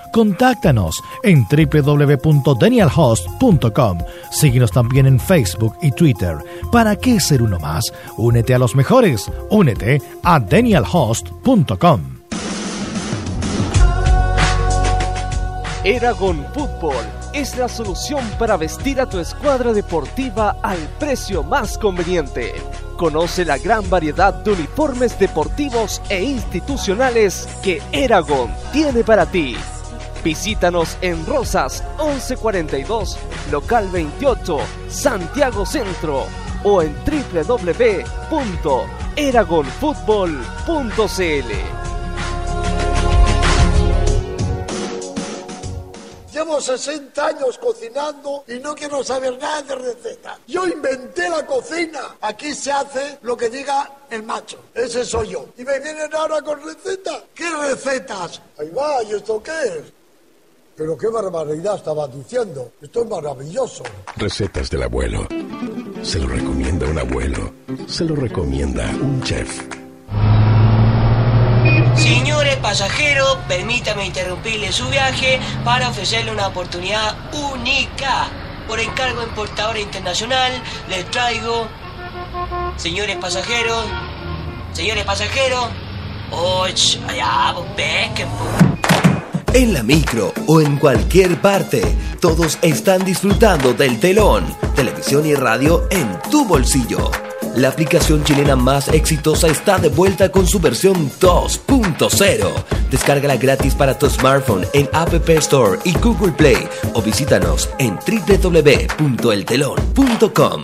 Contáctanos en www.danielhost.com. Síguenos también en Facebook y Twitter. ¿Para qué ser uno más? Únete a los mejores. Únete a danielhost.com. Eragon Fútbol es la solución para vestir a tu escuadra deportiva al precio más conveniente. Conoce la gran variedad de uniformes deportivos e institucionales que Eragon tiene para ti. Visítanos en Rosas 1142, local 28, Santiago Centro o en www.eragonfutbol.cl. Llevo 60 años cocinando y no quiero saber nada de recetas. Yo inventé la cocina. Aquí se hace lo que diga el macho. Ese soy yo. Y me vienen ahora con recetas. ¿Qué recetas? Ahí va, ¿y esto qué es? Pero qué barbaridad estaba diciendo. Esto es maravilloso. Recetas del abuelo. Se lo recomienda un abuelo. Se lo recomienda un chef. Señores pasajeros, permítame interrumpirle su viaje para ofrecerle una oportunidad única. Por encargo importadora internacional, les traigo, señores pasajeros, señores pasajeros, oh, ch, allá, pues pesquen. En la micro o en cualquier parte, todos están disfrutando del telón, televisión y radio en tu bolsillo. La aplicación chilena más exitosa está de vuelta con su versión 2.0. Descárgala gratis para tu smartphone en App Store y Google Play o visítanos en www.eltelon.com.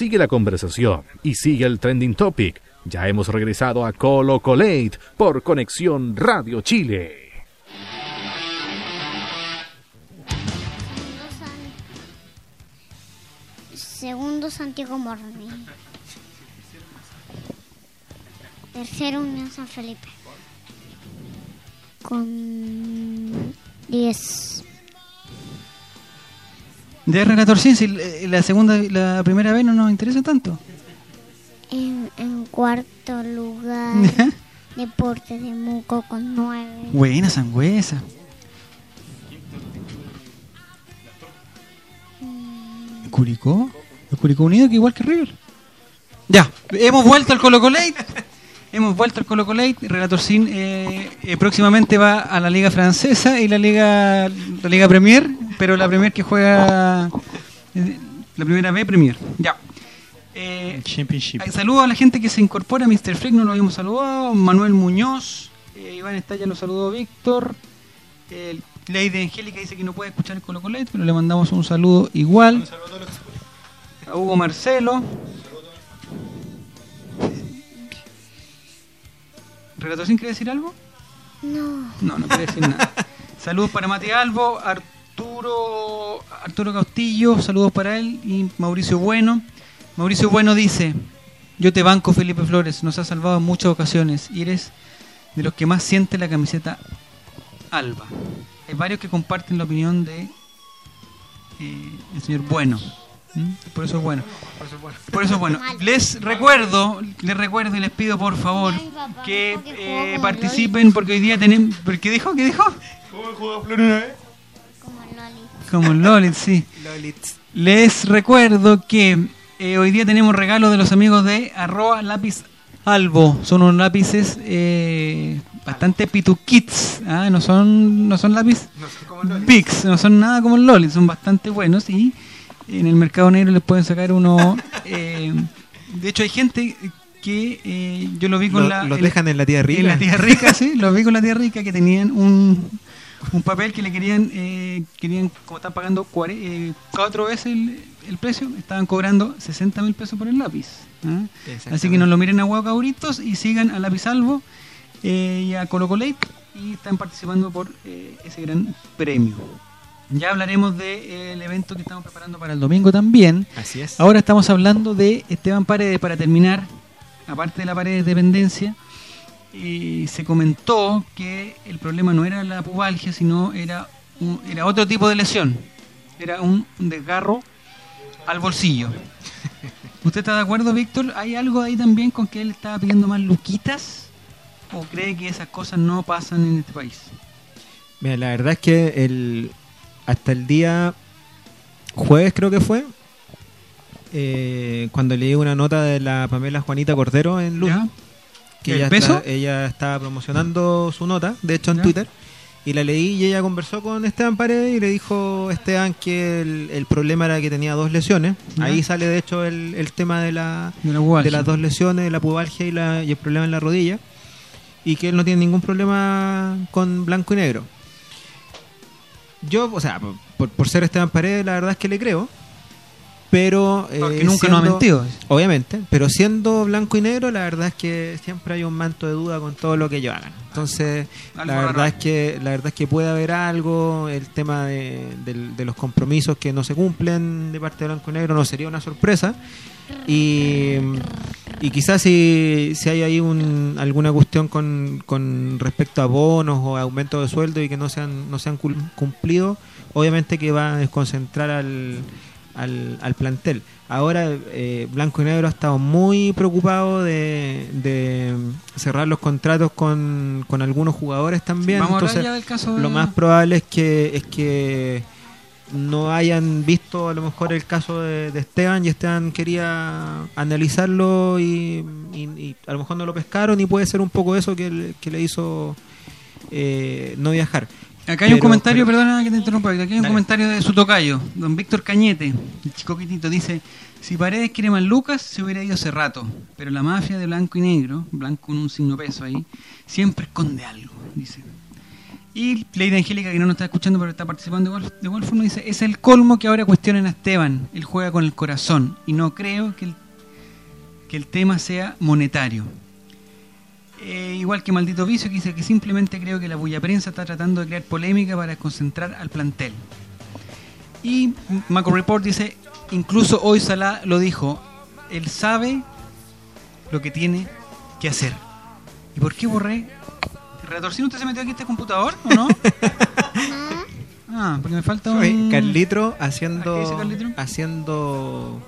Sigue la conversación y sigue el trending topic. Ya hemos regresado a Colo Colate por Conexión Radio Chile. Segundo Santiago Morni. Tercero Unión San Felipe. Con 10. De relator sí, si la segunda, la primera vez no nos interesa tanto. En, en cuarto lugar, *laughs* Deportes de Muco con 9. Buena sangüesa. Curicó. El Curicó Unido que igual que River. Ya, hemos vuelto al Colo Colate. *laughs* hemos vuelto al Colo Colate. Relator Sin eh, eh, próximamente va a la Liga Francesa y la Liga la Liga Premier, pero la Premier que juega eh, la primera B Premier. Ya. Eh, Championship. Saludos a la gente que se incorpora. Mr. Freak no lo habíamos saludado. Manuel Muñoz. eh, Iván Estalla lo saludó Víctor. El Lady Angélica dice que no puede escuchar el Colo Colate, pero le mandamos un saludo igual. A Hugo Marcelo. ¿Relator sin quiere decir algo? No. No, no quiere decir nada. *laughs* Saludos para Mati Albo, Arturo, Arturo Castillo, saludos para él y Mauricio Bueno. Mauricio Bueno dice, yo te banco Felipe Flores, nos has salvado en muchas ocasiones y eres de los que más siente la camiseta Alba. Hay varios que comparten la opinión de eh, el señor Bueno. ¿Mm? Por eso es bueno. Por eso es bueno. Les recuerdo, les recuerdo y les pido por favor que eh, participen porque hoy día tenemos... ¿Qué dijo? ¿Qué dijo? ¿Cómo jugó Flor una vez? Como Lolit, sí. Les recuerdo que eh, hoy día tenemos regalo de los amigos de arroba lápiz albo. Son unos lápices eh, bastante pituquits. ¿ah? No son no son lápiz Pix, no son nada como Lolit, son bastante buenos y en el mercado negro les pueden sacar uno. *laughs* eh, de hecho, hay gente que eh, yo lo vi con Lo- la. los dejan en la tía rica. En la tía rica, *laughs* sí, los vi con la tía rica que tenían un, un papel que le querían, eh, querían como están pagando cuare- eh, cuatro veces el, el precio, estaban cobrando 60 mil pesos por el lápiz. ¿ah? Así que no lo miren a huevo cabritos y sigan a Lápiz Albo eh, y a Colo Colate y están participando por ese gran premio. Ya hablaremos del evento que estamos preparando para el domingo también. Así es. Ahora estamos hablando de Esteban Paredes para terminar, aparte de la pared de dependencia. Y se comentó que el problema no era la pubalgia, sino era, un- era otro tipo de lesión. Era un desgarro al bolsillo. *laughs* ¿Usted está de acuerdo, Víctor? ¿Hay algo ahí también con que él estaba pidiendo más luquitas? ¿O cree que esas cosas no pasan en este país? Mira, la verdad es que el, hasta el día jueves creo que fue, eh, cuando leí una nota de la Pamela Juanita Cordero en Luz, que ¿El ella, peso? está- ella estaba promocionando su nota, de hecho en Twitter, y la leí y ella conversó con Esteban Paredes y le dijo Esteban que el, el problema era que tenía dos lesiones. Ya. Ahí sale de hecho el, el tema de, la, De la pubalgia. de las dos lesiones, la pubalgia y, la, y el problema en la rodilla, y que él no tiene ningún problema con blanco y negro. Yo, o sea, por, por ser Esteban Paredes, la verdad es que le creo. Pero. eh, Porque nunca nos ha mentido. Obviamente. Pero siendo blanco y negro, la verdad es que siempre hay un manto de duda con todo lo que ellos hagan. Entonces, Algo la raro. verdad es que la verdad es que puede haber algo. El tema de, del- de los compromisos que no se cumplen de parte de blanco y negro no sería una sorpresa. Y, y quizás si, si hay ahí un, alguna cuestión con, con respecto a bonos o aumento de sueldo y que no sean no sean cumplidos, obviamente que va a desconcentrar al, al, al plantel. Ahora eh, Blanco y Negro ha estado muy preocupado de, de cerrar los contratos con, con algunos jugadores también. Vamos a hablar Entonces, ya del caso de- lo más probable es que es que no hayan visto a lo mejor el caso de, de Esteban y Esteban quería analizarlo y, y- y a lo mejor no lo pescaron y puede ser un poco eso que, que le hizo eh, no viajar. Acá hay un comentario, pero- perdona que te interrumpa, aquí hay un Dale. comentario de su tocayo, don Víctor Cañete, el chico quitito, dice, si Paredes quiere más Lucas, se hubiera ido hace rato, pero la mafia de blanco y negro, blanco con un signo peso ahí, siempre esconde algo, dice. Y Lady Angélica, que no nos está escuchando, pero está participando de igual, de igual forma, dice, es el colmo que ahora cuestionen a Esteban, él juega con el corazón, y no creo que el, que el tema sea monetario. Eh, igual que Maldito Vicio, que dice que simplemente creo que la bulla prensa está tratando de crear polémica para concentrar al plantel. Y Maco Report dice, incluso hoy Salah lo dijo, él sabe lo que tiene que hacer. ¿Y por qué borré? ¿Retorcino usted se metió aquí a este computador o no? *laughs* ah, porque me falta un... Carlitro ¿Ah, qué dice haciendo Carlitro? haciendo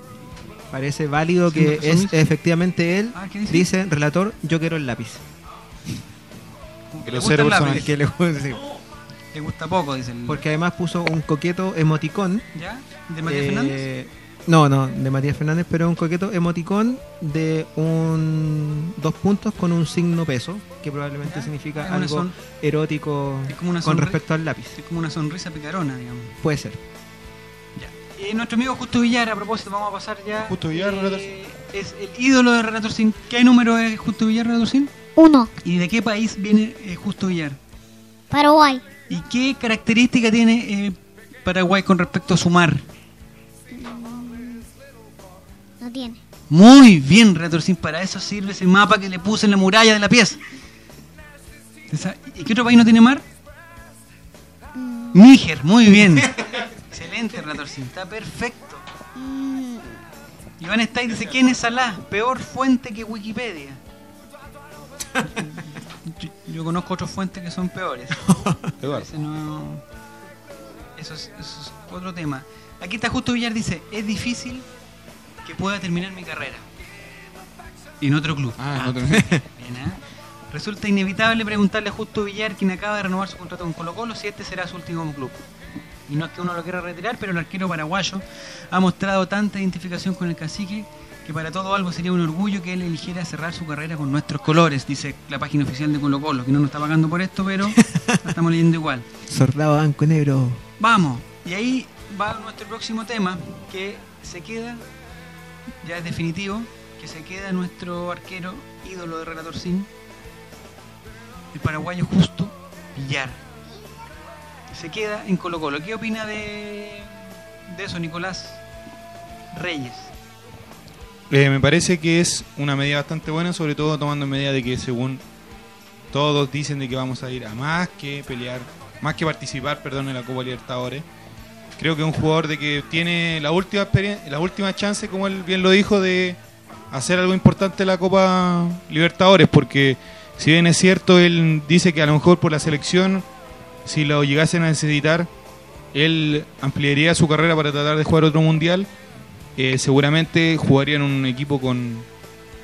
parece válido que es efectivamente él Ah, ¿qué dice? dice relator yo quiero el lápiz Que le gusta el lápiz. Que le gusta, sí. Le gusta poco, dice el... porque además puso un coqueto emoticón ¿Ya? ¿De Matías eh, Fernández? no no de Matías Fernández pero un coqueto emoticón de un dos puntos con un signo peso que probablemente significa algo son- erótico con respecto al lápiz Es como una sonrisa picarona, digamos. puede ser Eh, nuestro amigo Justo Villar, a propósito, vamos a pasar ya. Justo Villar, eh, Es el ídolo de Relator Sin. ¿Qué número es Justo Villar, Relator Sin? Uno. ¿Y de qué país viene eh, Justo Villar? Paraguay. ¿Y qué característica tiene eh, Paraguay con respecto a su mar? No tiene. Muy bien, Relator Sin. Para eso sirve ese mapa que le puse en la muralla de la pieza. ¿Y qué otro país no tiene mar? Níger, muy bien. *laughs* Excelente, Relator. Está perfecto. Mm, Iván Stay dice, ¿quién es Salah? Peor fuente que Wikipedia. yo, yo conozco otras fuentes que son peores. No- Eso, es, eso es otro tema. Aquí está Justo Villar, dice, es difícil que pueda terminar mi carrera. En otro club. Ah, en otro- Bien, ¿eh? Resulta inevitable preguntarle a Justo Villar, quien acaba de renovar su contrato con Colo Colo, si este será su último club. Y no es que uno lo quiera retirar, pero el arquero paraguayo ha mostrado tanta identificación con el cacique que para todo algo sería un orgullo que él eligiera cerrar su carrera con nuestros colores, dice la página oficial de Colo Colo, que no nos está pagando por esto, pero la estamos leyendo igual. soldado blanco y negro Vamos, y ahí va nuestro próximo tema, que se queda, ya es definitivo, que se queda nuestro arquero ídolo de Relator Sin, el paraguayo Justo Villar. Se queda en Colo Colo. ¿Qué opina de, de eso, Nicolás Reyes? Eh, me parece que es una medida bastante buena, sobre todo tomando en medida de que según todos dicen de que vamos a ir a más que pelear, más que participar, perdón, en la Copa Libertadores. Creo que es un jugador de que tiene la última experiencia, la última chance, como él bien lo dijo, de hacer algo importante en la Copa Libertadores, porque si bien es cierto, él dice que a lo mejor por la selección, si lo llegasen a necesitar, él ampliaría su carrera para tratar de jugar otro mundial. Eh, seguramente jugaría en un equipo con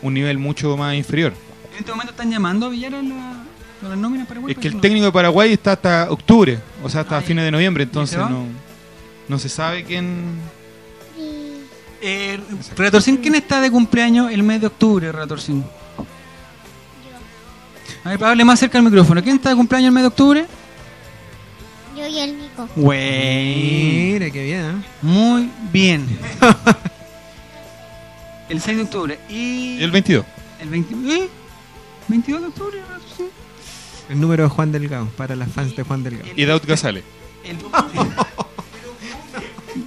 un nivel mucho más inferior. En este momento están llamando a Villar a la, a las nóminas paraguayas. Es que el técnico de Paraguay está hasta octubre, o sea, hasta fines de noviembre, entonces no, no se sabe quién... Eh, Relatorcín, ¿quién está de cumpleaños el mes de octubre, Relatorcín? A ver, hable más cerca del micrófono. ¿Quién está de cumpleaños el mes de octubre? Yo y el Nico. Güey. Mire, qué bien, ¿eh? Muy bien. *laughs* el 6 de octubre. Y el 22. el 20 ¿eh? 22 de octubre, Relatorcín. el número de Juan Delgado para las fans de Juan Delgado Y Daud Gazale. El-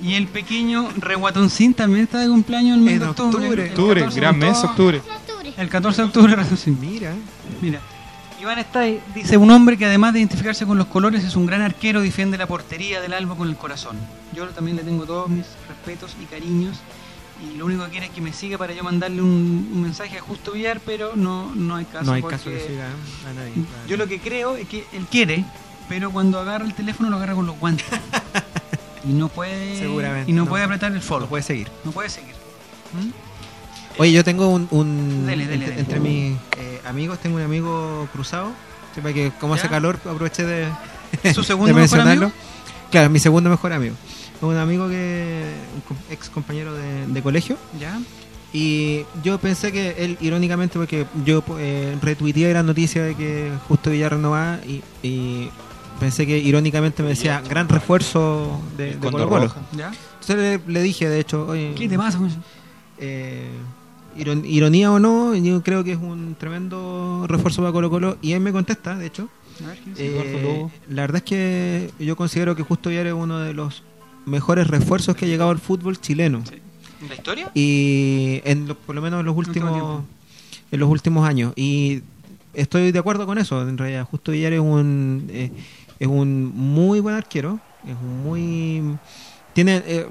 y el pequeño Reguatoncín también está de cumpleaños el mes de octubre. octubre. El Octubre, 14 gran de mes, octubre. El 14 de octubre, mira Mira, Iván Stay dice un hombre que además de identificarse con los colores es un gran arquero, defiende la portería del Alba con el corazón. Yo también le tengo todos mis respetos y cariños y lo único que quiere es que me siga para yo mandarle un, un mensaje a Justo Villar, pero no, no hay caso. no hay porque caso que siga a nadie Yo lo que creo es que él quiere, pero cuando agarra el teléfono lo agarra con los guantes. *laughs* y no puede Seguramente, y no, no. puede apretar el follow. No puede seguir. No puede seguir. Oye, yo tengo un. un- Dele, dele, entre, dele. entre mis eh, amigos, tengo un amigo cruzado. Para que, como hace calor, aproveché de. ¿Es su *laughs* segundo de mejor amigo? Claro, mi segundo mejor amigo. Un amigo que. Un ex compañero de, de colegio. ¿Ya? Y yo pensé que él, irónicamente, porque yo eh, retuiteé la noticia de que Justo Villar renovaba y, y pensé que irónicamente me decía gran refuerzo de, de Condor Colo Colo. Roja. ¿Ya? Entonces le, le dije, de hecho, oye, ¿Qué te pasa eh, ironía o no, yo creo que es un tremendo refuerzo para Colo Colo. Y él me contesta, de hecho. Eh, la verdad es que yo considero que Justo Villar es uno de los mejores refuerzos que ha llegado al fútbol chileno. ¿En la historia? Y en lo- por lo menos en los Último últimos en los últimos años. Y estoy de acuerdo con eso. En realidad, Justo Villar es un eh, es un muy buen arquero. Es un muy tiene eh,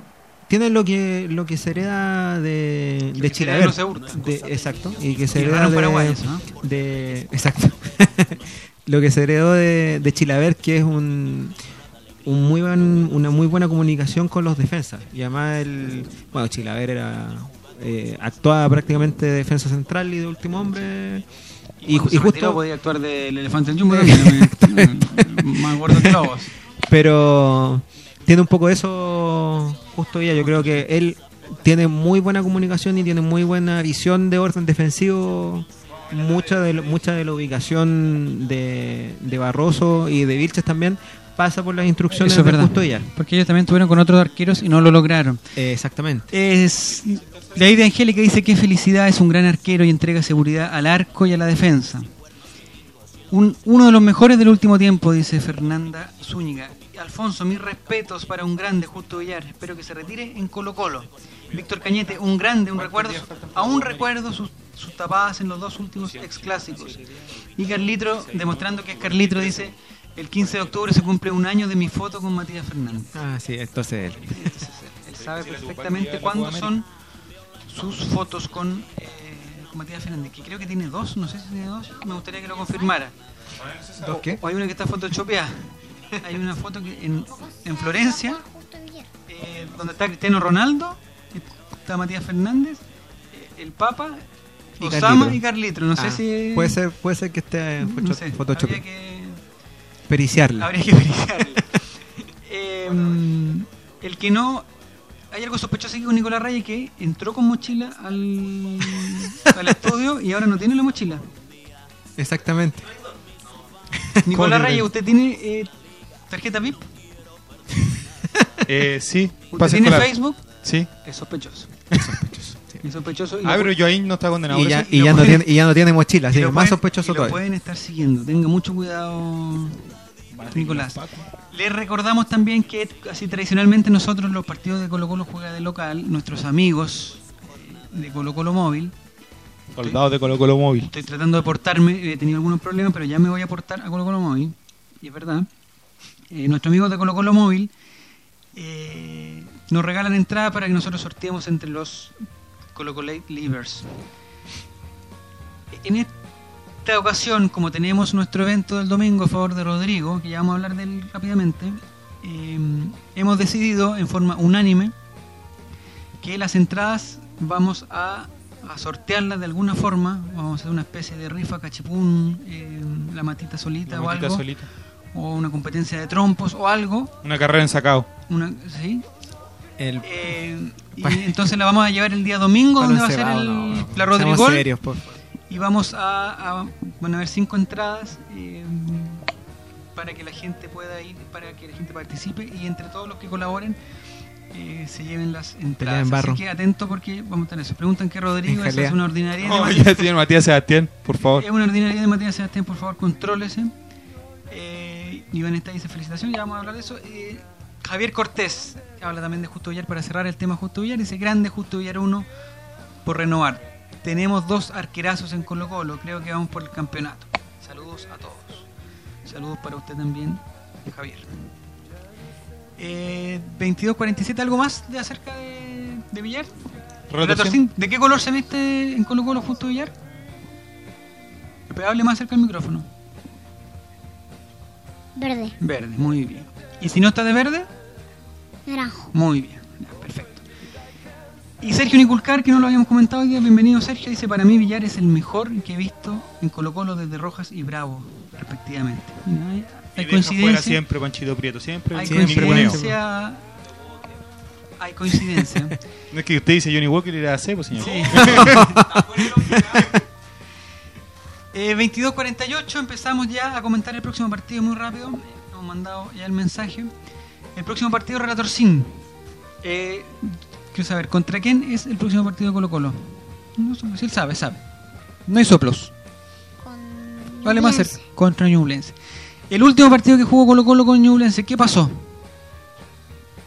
tiene lo que lo que se hereda de, de. De- exacto. Y que se hereda de, de- exacto. *laughs* lo que se heredó de, de Chilaver, que es un un muy buen, una muy buena comunicación con los defensas. Y además, el, bueno, Chilaver era, eh, actuaba prácticamente de defensa central y de último hombre. Y, y justo, podía actuar del elefante del jumbo también, *laughs* más gordo que lobos. pero tiene un poco eso justo ya. Yo creo que él tiene muy buena comunicación y tiene muy buena visión de orden defensivo. Mucha de, mucha de la ubicación de, de Barroso y de Vilches también pasa por las instrucciones Eso es de verdad. Justo Villar. Porque ellos también estuvieron con otros arqueros y no lo lograron. Eh, exactamente. Es de ahí de Angélica dice que felicidad es un gran arquero y entrega seguridad al arco y a la defensa. Un- uno de los mejores del último tiempo, dice Fernanda Zúñiga. Alfonso, mis respetos para un grande Justo Villar. Espero que se retire en Colo Colo. Víctor Cañete, un grande, un recuerdo. Aún recuerdo sus, sus tapadas en los dos últimos ex clásicos. Y Carlitro, demostrando que es Carlitro, dice: El 15 de octubre se cumple un año de mi foto con Matías Fernández. Ah, sí, entonces él. Él sabe perfectamente cuándo son sus fotos con, eh, con Matías Fernández, que creo que tiene dos, no sé si tiene dos, me gustaría que lo confirmara. ¿Dos qué? O hay una que está photoshopeada. *laughs* Hay una foto que en, en Florencia, eh, donde está Cristiano Ronaldo, está Matías Fernández, eh, el Papa, Y Osama y Carlitro. No sé Ah, si. Puede ser, puede ser que esté en No sé, habría que- Periciarla. Habría que verificarlo. *laughs* *laughs* Eh, el que no. Hay algo sospechoso aquí con Nicolás Reyes que entró con mochila al, *laughs* al estudio y ahora no tiene la mochila. Exactamente. Nicolás Reyes? ¿usted tiene eh, tarjeta VIP? *laughs* Eh, sí. ¿Usted pase tiene escolar. Facebook? Sí. Es sospechoso. Es sospechoso. y Ah, lo pero pu- yo ahí no está condenado. Y por ya, eso. y lo ya no tiene, y ya no tiene mochila, así y que lo más pueden- sospechoso y lo todavía. pueden estar siguiendo. Tenga mucho cuidado, Nicolás. Les recordamos también que así tradicionalmente nosotros los partidos de Colo Colo juega de local, nuestros amigos eh, de Colo Colo Móvil. Soldados de Colo Colo Móvil. Estoy tratando de portarme, he tenido algunos problemas, pero ya me voy a portar a Colo Colo Móvil. Y es verdad. Eh, nuestros amigos de Colo Colo Móvil eh, nos regalan entrada para que nosotros sorteemos entre los Colo Colo Livers. En esta ocasión, como tenemos nuestro evento del domingo a favor de Rodrigo, que ya vamos a hablar de él rápidamente, eh, hemos decidido en forma unánime que las entradas vamos a, a sortearlas de alguna forma. Vamos a hacer una especie de rifa cachipún, eh, la matita solita La o matita algo. solita. O una competencia de trompos o algo. Una carrera en sacao. Una, ¿sí? El, Eh, y *laughs* entonces la vamos a llevar el día domingo, donde va a ser el, no, no. la Seamos Rodrigol. serios, por favor. Y vamos a, a- van a haber cinco entradas eh, para que la gente pueda ir, para que la gente participe y entre todos los que colaboren eh, se lleven las entradas. en. Así que atento porque vamos a tener eso. Preguntan que Rodrigo, esa es una ordinaria de Oh, Matías. señor Matías Sebastián, por favor. Es una ordinaria de Matías Sebastián, por favor, contrólese. Eh, Iván está dice felicitaciones, ya vamos a hablar de eso. Eh, Javier Cortés habla también de Justo Villar para cerrar el tema Justo Villar. Dice grande Justo Villar 1 por renovar. Tenemos dos arquerazos en Colo Colo, creo que vamos por el campeonato. Saludos a todos. Saludos para usted también, Javier. Eh, 22.47, ¿algo más de acerca de, de Villar? ¿De qué color se viste en Colo Colo Justo Villar? Hable más cerca del micrófono. Verde. Verde, muy bien. ¿Y si no está de verde? Naranjo. Muy bien, ya, perfecto. Y Sergio Niculcar, que no lo habíamos comentado hoy día, bienvenido Sergio, dice, para mí Villar es el mejor que he visto en Colo Colo desde Rojas y Bravo, respectivamente. Mira, Hay, Y hay deja fuera coincidencia. siempre Panchito Prieto, siempre. Hay siempre coincidencia. Hay coincidencia. *laughs* No es que usted dice Johnny Walker y era C, pues señor. Sí. *laughs* *laughs* Eh, 22.48, empezamos ya a comentar el próximo partido muy rápido. Hemos mandado ya el mensaje. El próximo partido, Relator Sin. Eh, quiero saber, ¿contra quién es el próximo partido de Colo Colo? No sé si él sabe, sabe. No hay soplos. Vale más Ñublense. contra Ñublense. El último partido que jugó Colo Colo con Ñublense, ¿qué pasó?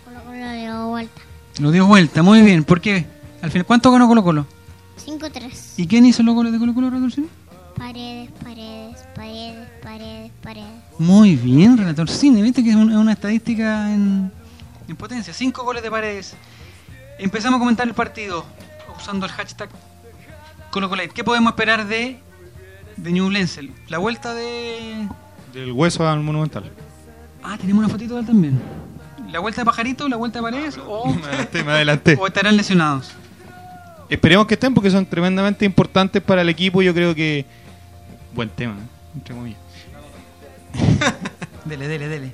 Colo Colo dio vuelta. Lo dio vuelta, muy bien. ¿Por qué? Al final, ¿cuánto ganó Colo Colo? 5-3. ¿Y quién hizo los goles de Colo Colo, Sin? Paredes, paredes, paredes, paredes, paredes. Muy bien, relator cine, viste que es una estadística en, en potencia. Cinco goles de paredes. Empezamos a comentar el partido usando el hashtag ColoColate. ¿Qué podemos esperar de, de Ñublense? La vuelta de... Del hueso al monumental. Ah, tenemos una fotito de él también. ¿La vuelta de Pajarito, la vuelta de Paredes *laughs* o, Me adelanté, me adelanté. o estarán lesionados? Esperemos que estén porque son tremendamente importantes para el equipo. Yo creo que. Buen tema, ¿eh? entre comillas. *laughs* Dele, dele, dele.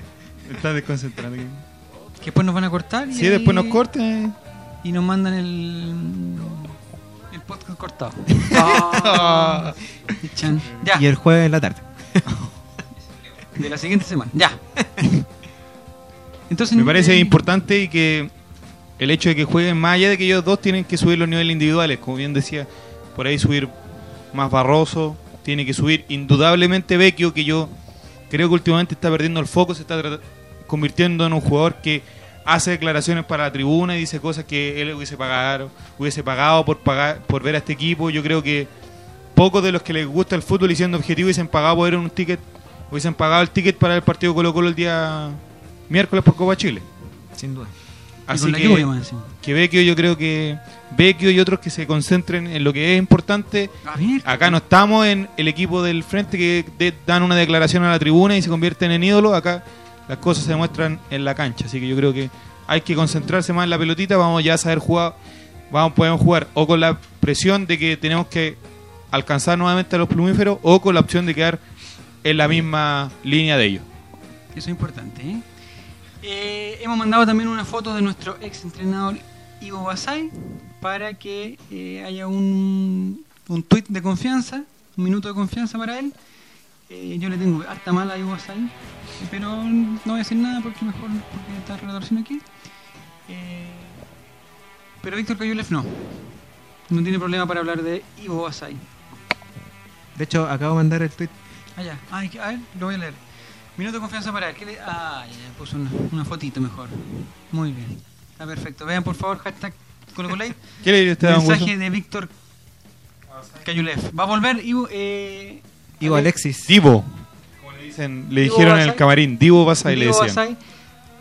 Me Está desconcentrando. aquí. Que después nos van a cortar y Sí, después nos cortan. Y nos mandan el, el podcast cortado. Ah. *laughs* Ya. Y el jueves en la tarde. De la siguiente semana. Ya. Entonces, Me parece eh, importante y que el hecho de que jueguen más allá de que ellos dos tienen que subir los niveles individuales, como bien decía, por ahí subir más Barroso, tiene que subir indudablemente Vecchio, que yo creo que últimamente está perdiendo el foco, se está convirtiendo en un jugador que hace declaraciones para la tribuna y dice cosas que él hubiese pagado, hubiese pagado por pagar por ver a este equipo. Yo creo que pocos de los que les gusta el fútbol y siendo objetivo hubiesen pagado por un ticket, hubiesen pagado el ticket para el partido Colo Colo el día miércoles por Copa Chile. Sin duda. Así que, lluvia que Vecchio yo creo que Vecchio y otros que se concentren en lo que es importante. Acá no estamos en el equipo del frente que de- dan una declaración a la tribuna y se convierten en ídolos. Acá las cosas se demuestran en la cancha. Así que yo creo que hay que concentrarse más en la pelotita. Vamos ya a saber jugar. Vamos, podemos jugar o con la presión de que tenemos que alcanzar nuevamente a los plumíferos o con la opción de quedar en la misma línea de ellos. Eso es importante. ¿eh? Eh, hemos mandado también una foto de nuestro ex entrenador Ivo Basay para que eh, haya un, un tweet de confianza, un minuto de confianza para él. Eh, yo le tengo harta mala a Basay, pero no voy a decir nada porque mejor porque está el relator aquí. Eh, pero Víctor Cayulev no. No tiene problema para hablar de Ivo. De hecho, acabo de mandar el tweet. Ah, ya. Ay, a ver, lo voy a leer. Minuto de confianza para él. ¿Qué le- Ah, ya, ya, puso una, una fotito mejor. Muy bien. Está perfecto. Vean por favor, hashtag Colocolate. ¿Qué le Mensaje de Víctor Cayulev. Va a volver Ivo, eh, Ivo Ale- Alexis. Divo. Como le dicen, le Divo dijeron en el camarín, Divo Basay le Ivo decían. Basay.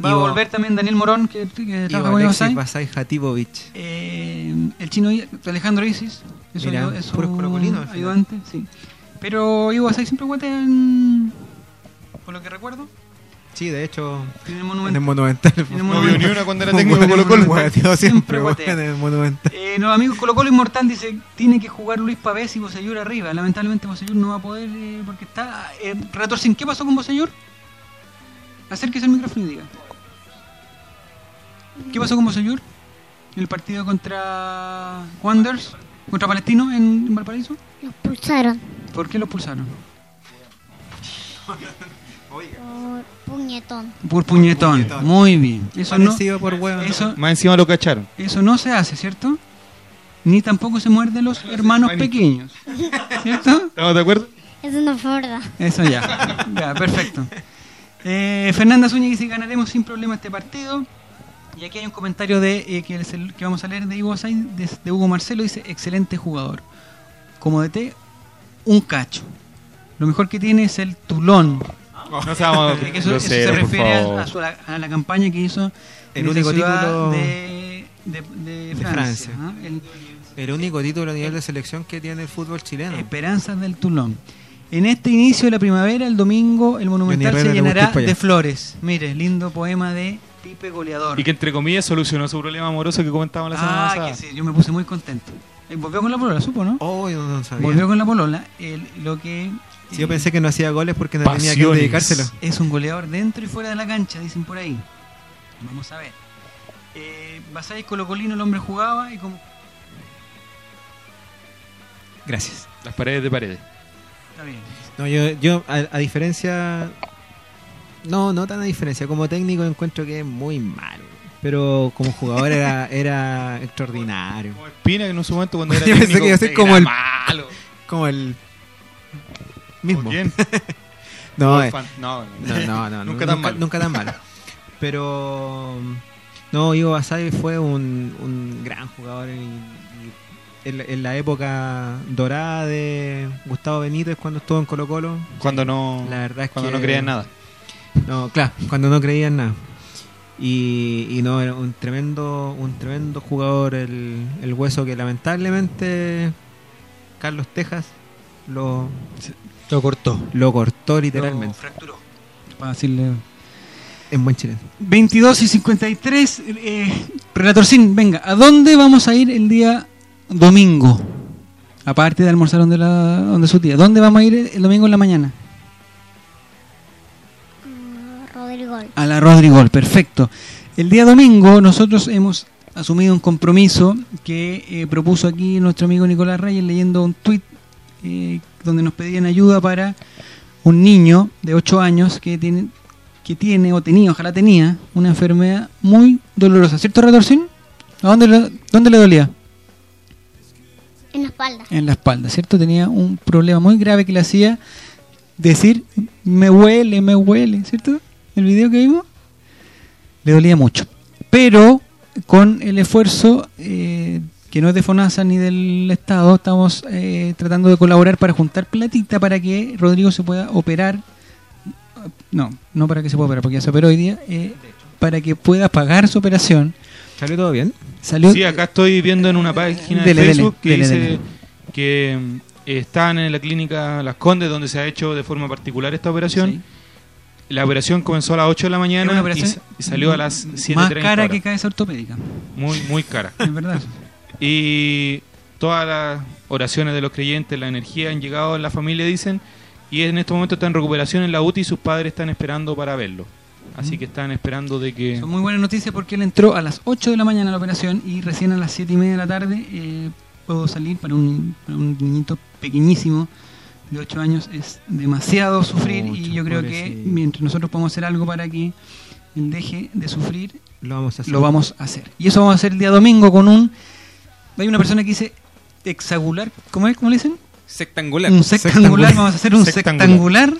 Va a volver también Daniel Morón, que, que trabaja con Basay. Basay Jatibovic. Eh, el chino Alejandro Isis. Es puros colocolinos al final. ayudante, sí. Pero Ivo Basay siempre guatea en... Por lo que recuerdo. Sí, de hecho, En el en Monumental. el Monumental. En el No Monumental. vio ni una cuando era técnico de Colo Colo. guateó Siempre siempre, guatea. en el Monumental. Eh, los amigos Colo Colo Inmortal dice tiene que jugar Luis Pavés y Bosellur arriba. Lamentablemente Bosellur no va a poder eh, porque está... Eh, Relator Sin, ¿qué pasó con Bosellur? Acérquese al micrófono y diga. ¿Qué pasó con Bosellur? En el partido contra Wanderers, contra Palestino en, en Valparaíso. Los pulsaron ¿Por qué lo pulsaron? *laughs* por puñetón. Por puñetón. Muy bien. Eso no, por huevo. eso, Más encima lo cacharon. eso no se hace, ¿cierto? Ni tampoco se muerde los hermanos pequeños. ¿Cierto? ¿Estamos de acuerdo? Eso no fue verdad. Eso ya. Ya, perfecto. Eh, Fernanda Zúñiga dice ganaremos sin problema este partido. Y aquí hay un comentario de eh, que, es el- que vamos a leer de Ivo Basay, de, de Hugo Marcelo, dice excelente jugador. Como DT, un cacho. Lo mejor que tiene es el tulón. No seamos Que eso, eso se refiere a, favor. a su- a la campaña que hizo El único título de, de, de Francia. Francia. ¿ah? El- El único título a nivel de selección que tiene el fútbol chileno. Esperanzas del Tulón. En este inicio de la primavera, el domingo, el Monumental se llenará de flores. Mire, lindo poema de Pipe goleador. Y que entre comillas solucionó su problema amoroso que comentábamos la semana Ah, pasada. que sí, yo me puse muy contento. Eh, Volvió con la polola, supo, ¿no? Oh, yo no sabía. Volvió con la polola. el- lo que Sí, yo pensé que no hacía goles porque no tenía que dedicárselo. es un goleador dentro y fuera de la cancha, dicen por ahí. Vamos a ver. Eh, Basay Colocolino, el hombre jugaba y como. Gracias. Las paredes de paredes. Está bien. No, yo, yo a, a diferencia. No, no tan a diferencia. Como técnico encuentro que es muy malo. Pero como jugador era, *laughs* era extraordinario. Como Espina que en su momento cuando *laughs* era Yo pensé técnico que iba a ser era como el- malo. Como el. Mismo. *laughs* No, eh, fan. no, no, no, no, *laughs* nunca tan malo. Nunca tan malo. Pero. No, Ivo Basay fue un, un gran jugador y, y en, la- en la época dorada de Gustavo Benítez cuando estuvo en Colo Colo. Cuando no, La verdad es cuando que- no creía en nada. No, claro, cuando no creía en nada. Y, y no, era un tremendo, un tremendo jugador el, el hueso que lamentablemente Carlos Tejas lo, Lo cortó. lo cortó literalmente. fracturó. Para decirle. En buen chileno. 22 y 53. Eh, Relator Sin, venga, ¿a dónde vamos a ir el día domingo? Aparte de almorzar donde, la, donde su tía. ¿Dónde vamos a ir el domingo en la mañana? Mm, Rodrigo. A la Rodrigol, perfecto. El día domingo nosotros hemos asumido un compromiso que eh, propuso aquí nuestro amigo Nicolás Reyes leyendo un tuit eh, donde nos pedían ayuda para un niño de 8 años que tiene, que tiene o tenía, ojalá tenía, una enfermedad muy dolorosa. ¿Cierto, Retorcín? ¿A dónde, le- dónde le dolía? En la espalda. En la espalda, ¿cierto? Tenía un problema muy grave que le hacía decir, me huele, me huele, ¿cierto? El video que vimos le dolía mucho. Pero con el esfuerzo eh, que no es de FONASA ni del Estado, estamos eh, tratando de colaborar para juntar platita para que Rodrigo se pueda operar. No, no para que se pueda operar, porque ya se operó hoy día. eh, para que pueda pagar su operación. ¿Salió todo bien? Salió, Sí, acá estoy viendo en una página Dele, de dele, Facebook que dele, dice dele. que mm, están en la clínica Las Condes donde se ha hecho de forma particular esta operación. Sí. La operación comenzó a las 8 de la mañana y salió a las 7.30 Más cara horas. que cabeza ortopédica. Muy, muy cara. *laughs* Es verdad. Y todas las oraciones de los creyentes, la energía han llegado en la familia, dicen, y en este momento está en recuperación en la UTI y sus padres están esperando para verlo. Así que están esperando de que... Son muy buenas noticias porque él entró a las 8 de la mañana a la operación y recién a las 7 y media de la tarde eh, puedo salir para un, para un niñito pequeñísimo de 8 años. Es demasiado sufrir y yo creo que mientras nosotros podemos hacer algo para que él deje de sufrir, Lo vamos a hacer. lo vamos a hacer. Y eso vamos a hacer el día domingo con un... Hay una persona que dice hexagular, ¿cómo es? ¿Cómo le dicen? Sectangular. Un sectangular, vamos a hacer un Sectangular. sectangular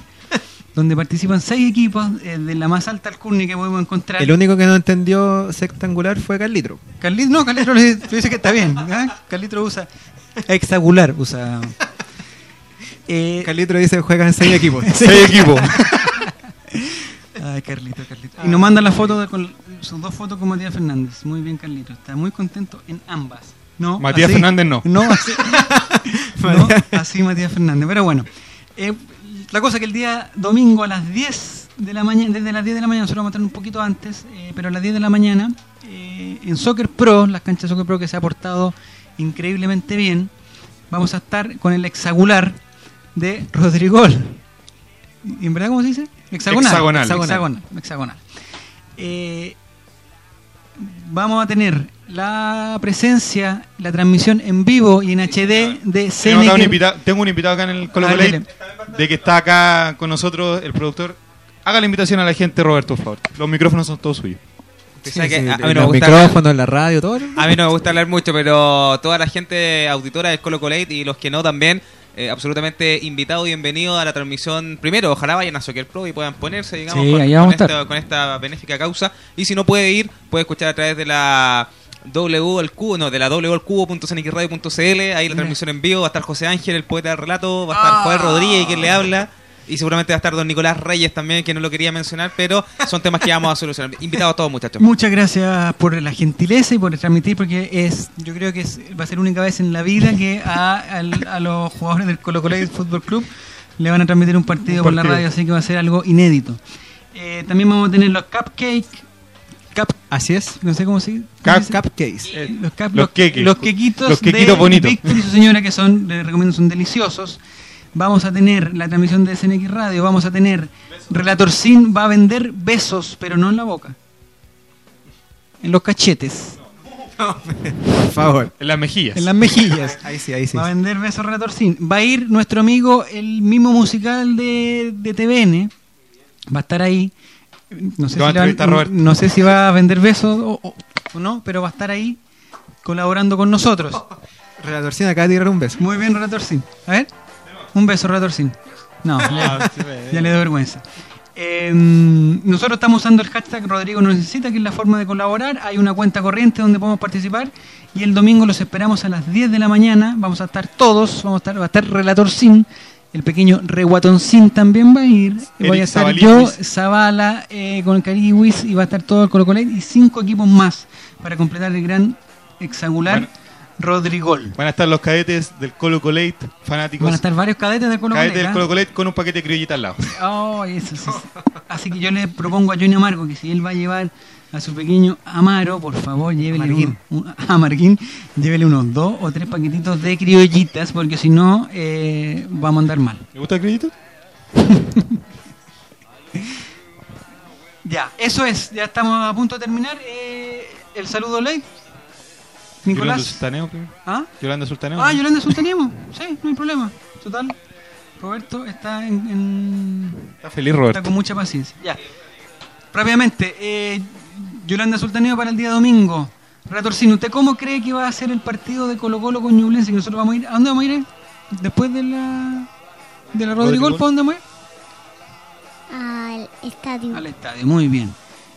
donde participan seis equipos eh, de la más alta alcurnia que podemos encontrar. El único que no entendió sectangular fue Carlitro. Carlit, no, Carlitro le le dice que está bien. ¿ah? Carlitro usa hexagular, usa. Eh, Carlitro dice juegan seis *laughs* equipos. Seis equipos. Ay, Carlito, Carlito. Y nos manda la foto de- con sus dos fotos con Matías Fernández. Muy bien, Carlito. Está muy contento en ambas. No, Matías así- Fernández no. No, así, *laughs* no, así Matías Fernández. Pero bueno, eh, la cosa que el día domingo a las 10 de la mañana, desde las 10 de la mañana, nosotros vamos a estar un poquito antes, eh, pero a las 10 de la mañana, eh, en Soccer Pro, las canchas de Soccer Pro que se ha portado increíblemente bien, vamos a estar con el hexagular de Rodrigol. ¿Y ¿En verdad cómo se dice? Hexagonal. Hexagonal. Hexagonal. hexagonal. Eh, vamos a tener la presencia, la transmisión en vivo y en HD de Tengo, acá un CNK. invitado, tengo un invitado acá en el Colo Ah, de que está acá con nosotros el productor. Haga la invitación a la gente, Roberto, por favor. Los micrófonos son todos suyos. Sí, sabe que sí, a, a mí los no me gusta micrófonos, hablar, la radio, todo. a mí no me gusta hablar mucho, pero toda la gente auditora del Colo Colate y los que no también, eh, absolutamente invitados y bienvenidos a la transmisión. Primero, ojalá vayan a Soccer Pro y puedan ponerse, digamos, Sí, con, ahí vamos con a esta, con esta benéfica causa. Y si no puede ir, puede escuchar a través de la W al cubo, no, de la www.sanixradio.cl, ahí la transmisión en vivo, va a estar José Ángel, el poeta del relato, va a estar Joel Rodríguez, quien le habla, y seguramente va a estar don Nicolás Reyes también, que no lo quería mencionar, pero son temas que vamos a solucionar. *laughs* Invitados a todos, muchachos. Muchas gracias por la gentileza y por transmitir, porque es, yo creo que es- va a ser la única vez en la vida que a, al- a los jugadores del Colo Colo Fútbol Club le van a transmitir un partido, Un por la partido. radio, así que va a ser algo inédito. Eh, también vamos a tener los cupcakes cap, Así es. no sé cómo se dice. cupcakes. Eh, los, cap- Los los- queques. los quequitos Los de quequitos bonitos. Víctor y su señora que son, les recomiendo, son deliciosos. Vamos a tener la transmisión de SNX Radio, vamos a tener Relator Sin va a vender besos, pero no en la boca. En los cachetes, Por favor. En las mejillas. en las mejillas. *laughs* Ahí sí, ahí sí. Va a vender besos Relator Sin. Va a ir nuestro amigo, el mismo musical de, de TVN. Va a estar ahí. No sé, si a va, Roberto. no sé si va a vender besos o, o- o no, pero va a estar ahí colaborando con nosotros. *laughs* Relatorcín acaba de tirar un beso. Muy bien, Relator Sin. A ver. Un beso, Relator Sin. No, *laughs* ya, *laughs* ya le doy vergüenza. Eh, nosotros estamos usando el hashtag Rodrigo nos necesita, que es la forma de colaborar. Hay una cuenta corriente donde podemos participar. Y el domingo los esperamos a las 10 de la mañana. Vamos a estar todos. Vamos a estar, va a estar Relator Sin. El pequeño Reguatón Sin también va a ir. Voy a estar yo. Zavala, eh, con el Cariwis. Y va a estar todo el Colo y cinco equipos más para completar el gran hexagular Bueno. Rodrigol. Van a estar los cadetes del Colo Colate, fanáticos. Van a estar varios cadetes de Colo cadetes del Colo. Colate con un paquete de criollita al lado. *laughs* Oh, eso, sí, sí. Así que yo le propongo a Johnny Amargo que si él va a llevar a su pequeño Amaro, por favor, llévele un, un- a Amarguín, llévele unos dos o tres paquetitos de criollitas, porque si no, eh, vamos a andar mal. ¿Le gusta el criollito? *laughs* Ya, eso es, ya estamos a punto de terminar. Eh, el saludo ley. Yolanda Nicolás. Sultaneo, primero. ¿Ah? Yolanda Sultaneo. Ah, Yolanda Sultanismo. Sí, no hay problema. Total. Roberto está en- en, Está feliz, Roberto. Está con mucha paciencia. Ya. Rápidamente, eh, Yolanda Sultaneo para el día domingo. Ratorcino, ¿usted cómo cree que va a ser el partido de Colo Colo con Ñublense? Que nosotros vamos a ir. ¿A dónde vamos a ir? Después de la de la Rodrigol. ¿para dónde vamos a ir? Al estadio. Al estadio, muy bien.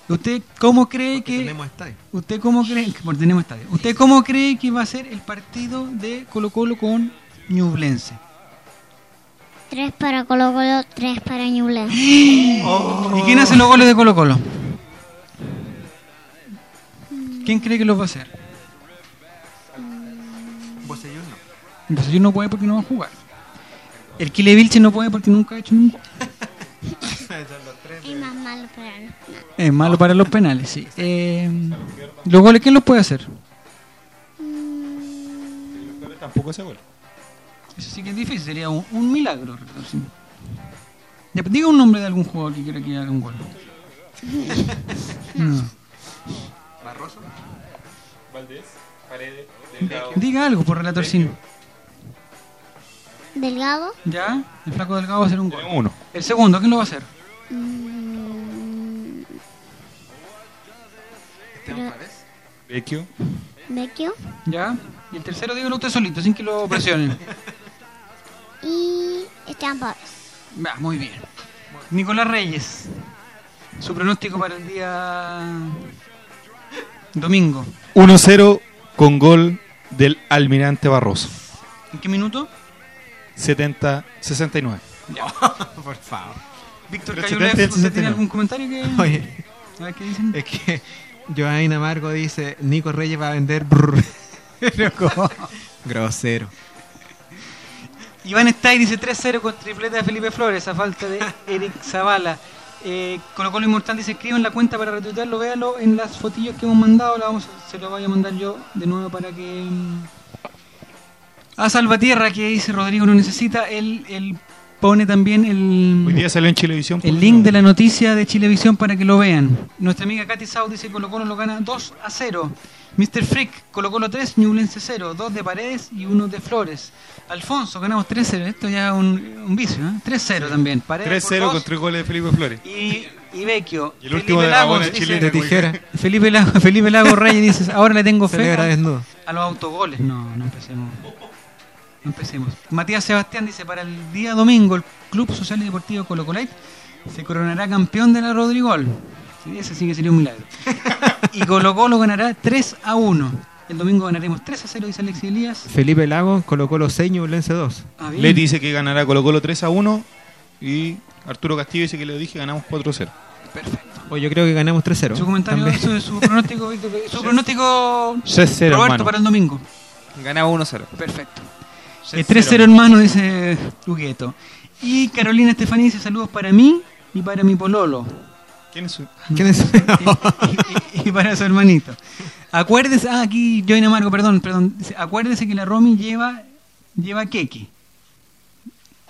¿Usted cómo cree que Tenemos estadio. usted cómo cree porque tenemos estadio? ¿Usted cómo cree que va a ser el partido de Colo Colo con Ñublense? Tres para Colo Colo, tres para Ñublense. *gasps* ¿Y quién hace los goles de Colo Colo? ¿Quién cree que los va a hacer? Bocellón no. Entonces yo no puede porque no va a jugar. El Kile Vilche no puede porque nunca ha hecho ningún gol. *laughs* Es más malo para los penales. Es malo para los penales, sí. Eh, ¿Los goles quién los puede hacer? Tampoco ese gol. Eso sí que es difícil, sería un, un milagro. sí. Diga un nombre de algún jugador que quiera que haga un gol. *laughs* No. Barroso. Valdés, Paredes, Diga algo por relator sin. Delgado. ¿Ya? El flaco delgado va a hacer un gol. Uno. El segundo, ¿quién lo va a hacer? Mm, pero- Vecchio. Vecchio. ¿Ya? Y el tercero, dígalo usted solito, sin que lo presionen. *laughs* Y Esteban Pávez. Va, muy bien. Nicolás Reyes. Su pronóstico para el día domingo. 1-0 con gol del Almirante Barroso. ¿En qué minuto? 70, 69. *laughs* Por favor. Víctor El Cayulef, 70 y el ¿usted tiene 69. algún comentario que.? *laughs* Oye, A ver qué dicen. es que Joaina Amargo dice, Nico Reyes va a vender. *laughs* Grosero. Iván Stay dice 3-0 con tripleta de Felipe Flores a falta de *laughs* Eric Zavala. Eh, Colo Colo Inmortal dice escriban la cuenta para retuitearlo, véalo en las fotillos que hemos mandado, la vamos, a- se lo voy a mandar yo de nuevo para que... mm, A Salvatierra que dice Rodrigo no necesita, él, él pone también el... Hoy día salió en Chilevisión. El link de la noticia de Chilevisión para que lo vean. Nuestra amiga Katy Sau dice Colo Colo lo gana 2 a 0. Mr. Freak, Colo Colo 3, Ñublense 0. 2 de Paredes y 1 de Flores. Alfonso, ganamos 3-0. Esto ya es un, un vicio, ¿eh? 3-0 también. Paredes por 3-0 dos. con tres goles de Felipe Flores. Y, y Vecchio. Y el último de la Lagos buena dice- De tijera. Felipe Lago, Felipe Lago Reyes dice, ahora le tengo fe a, a los autogoles. No, no empecemos. Empecemos. Matías Sebastián dice, para el día domingo el Club Social y Deportivo Colo Colate se coronará campeón de la Rodrigol. Sí, ese sí que sería un milagro. *laughs* y Colo Colo ganará 3 a 1. El domingo ganaremos 3 a 0, dice Alexis Elías. Felipe Lago colocó los 6 Ñublense 2. Ah. Leti dice que ganará Colo Colo 3 a 1 y Arturo Castillo dice que le dije ganamos 4 a 0. Perfecto. O yo creo que ganamos 3-0. Su comentario, su, su pronóstico, Víctor, su *laughs* pronóstico 6-0, Roberto hermano. para el domingo. Ganaba 1-0. Perfecto. Eh, 3-0 hermano, dice Hugueto. Y Carolina Estefanía dice saludos para mí y para mi pololo. ¿Quién es su- ¿Quién es? *laughs* *laughs* y, y para su hermanito. Acuérdese, ah, aquí Join Amargo, perdón, perdón. Acuérdese que la Romy lleva, lleva queque.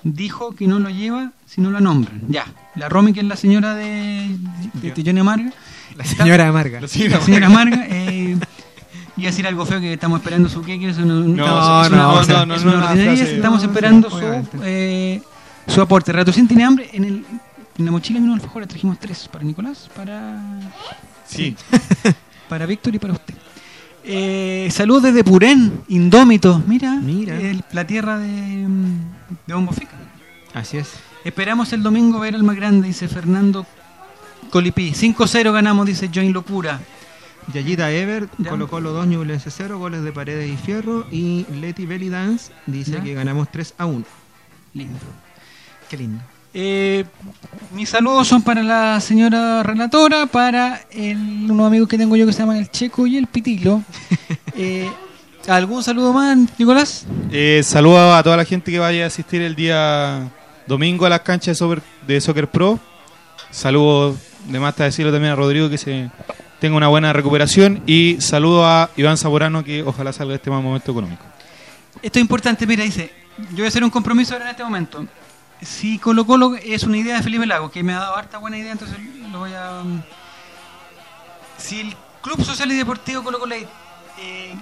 Dijo que no lo lleva si no la nombran. Ya. La Romy, que es la señora de, de, de Johnny Amarga. La señora Amarga. La señora Amarga. eh, iba a decir algo feo que estamos esperando su queque. Es una, No, es una- no, es una- no, no, es no, una no, ordinaria, frase- Estamos no, esperando su, eh, su aporte. Ratocín tiene hambre. En, el, en la mochila vino alfajores. Trajimos tres para Nicolás, para Sí. *laughs* para Víctor y para usted. Eh, saludos desde Purén, Indómito. Mira, el- la tierra de, mm, de Bombo Fica. Así es. Esperamos el domingo ver al más grande, dice Fernando Colipí. 5-0 ganamos, dice Join Locura. Yayita Ever, Ya. Colo Colo 2, Ñublense 0, goles de Paredes y Fierro. Y Leti Belly Dance dice Ya. que ganamos 3 a 1. Lindo. Qué lindo. Eh, mis saludos son para la señora relatora, para el, unos amigos que tengo yo que se llaman el Checo y el Pitilo. *laughs* Eh, ¿Algún saludo más, Nicolás? Eh, saludo a toda la gente que vaya a asistir el día domingo a las canchas de Soccer, de Soccer Pro. Saludos, de más está decirlo también a Rodrigo que se tenga una buena recuperación. Y saludo a Iván Zamorano que ojalá salga de este mal momento económico. Esto es importante, mira, dice, yo voy a hacer un compromiso ahora en este momento. Si Colo Colo es una idea de Felipe Lago, que me ha dado harta buena idea, entonces lo voy a... mm, Si el Club Social y Deportivo Colo Colo eh,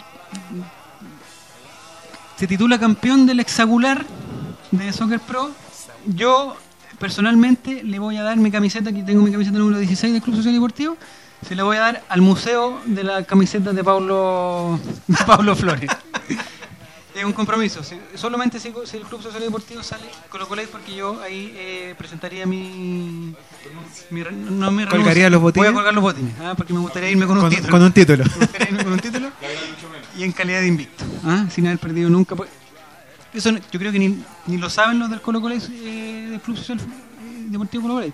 se titula campeón del hexagular de Soccer Pro, yo personalmente le voy a dar mi camiseta, aquí tengo mi camiseta número 16 del Club Social y Deportivo, se la voy a dar al museo de la camiseta de Pablo, de *laughs* Pablo Flores. Es un compromiso. Si- solamente si, si el Club Social Deportivo sale Colo Colo porque yo ahí eh, presentaría mi, mi no mi ¿Colgaría los botines? Voy a colgar los botines, ah, porque me gustaría irme con un Con- título. con un título. Me gustaría irme con un título *laughs* y en calidad de invicto, ah, sin haber perdido nunca. pues. Eso no- yo creo que ni, ni lo saben los del Colo Colo eh, del Club Social eh, Deportivo Colo Colo.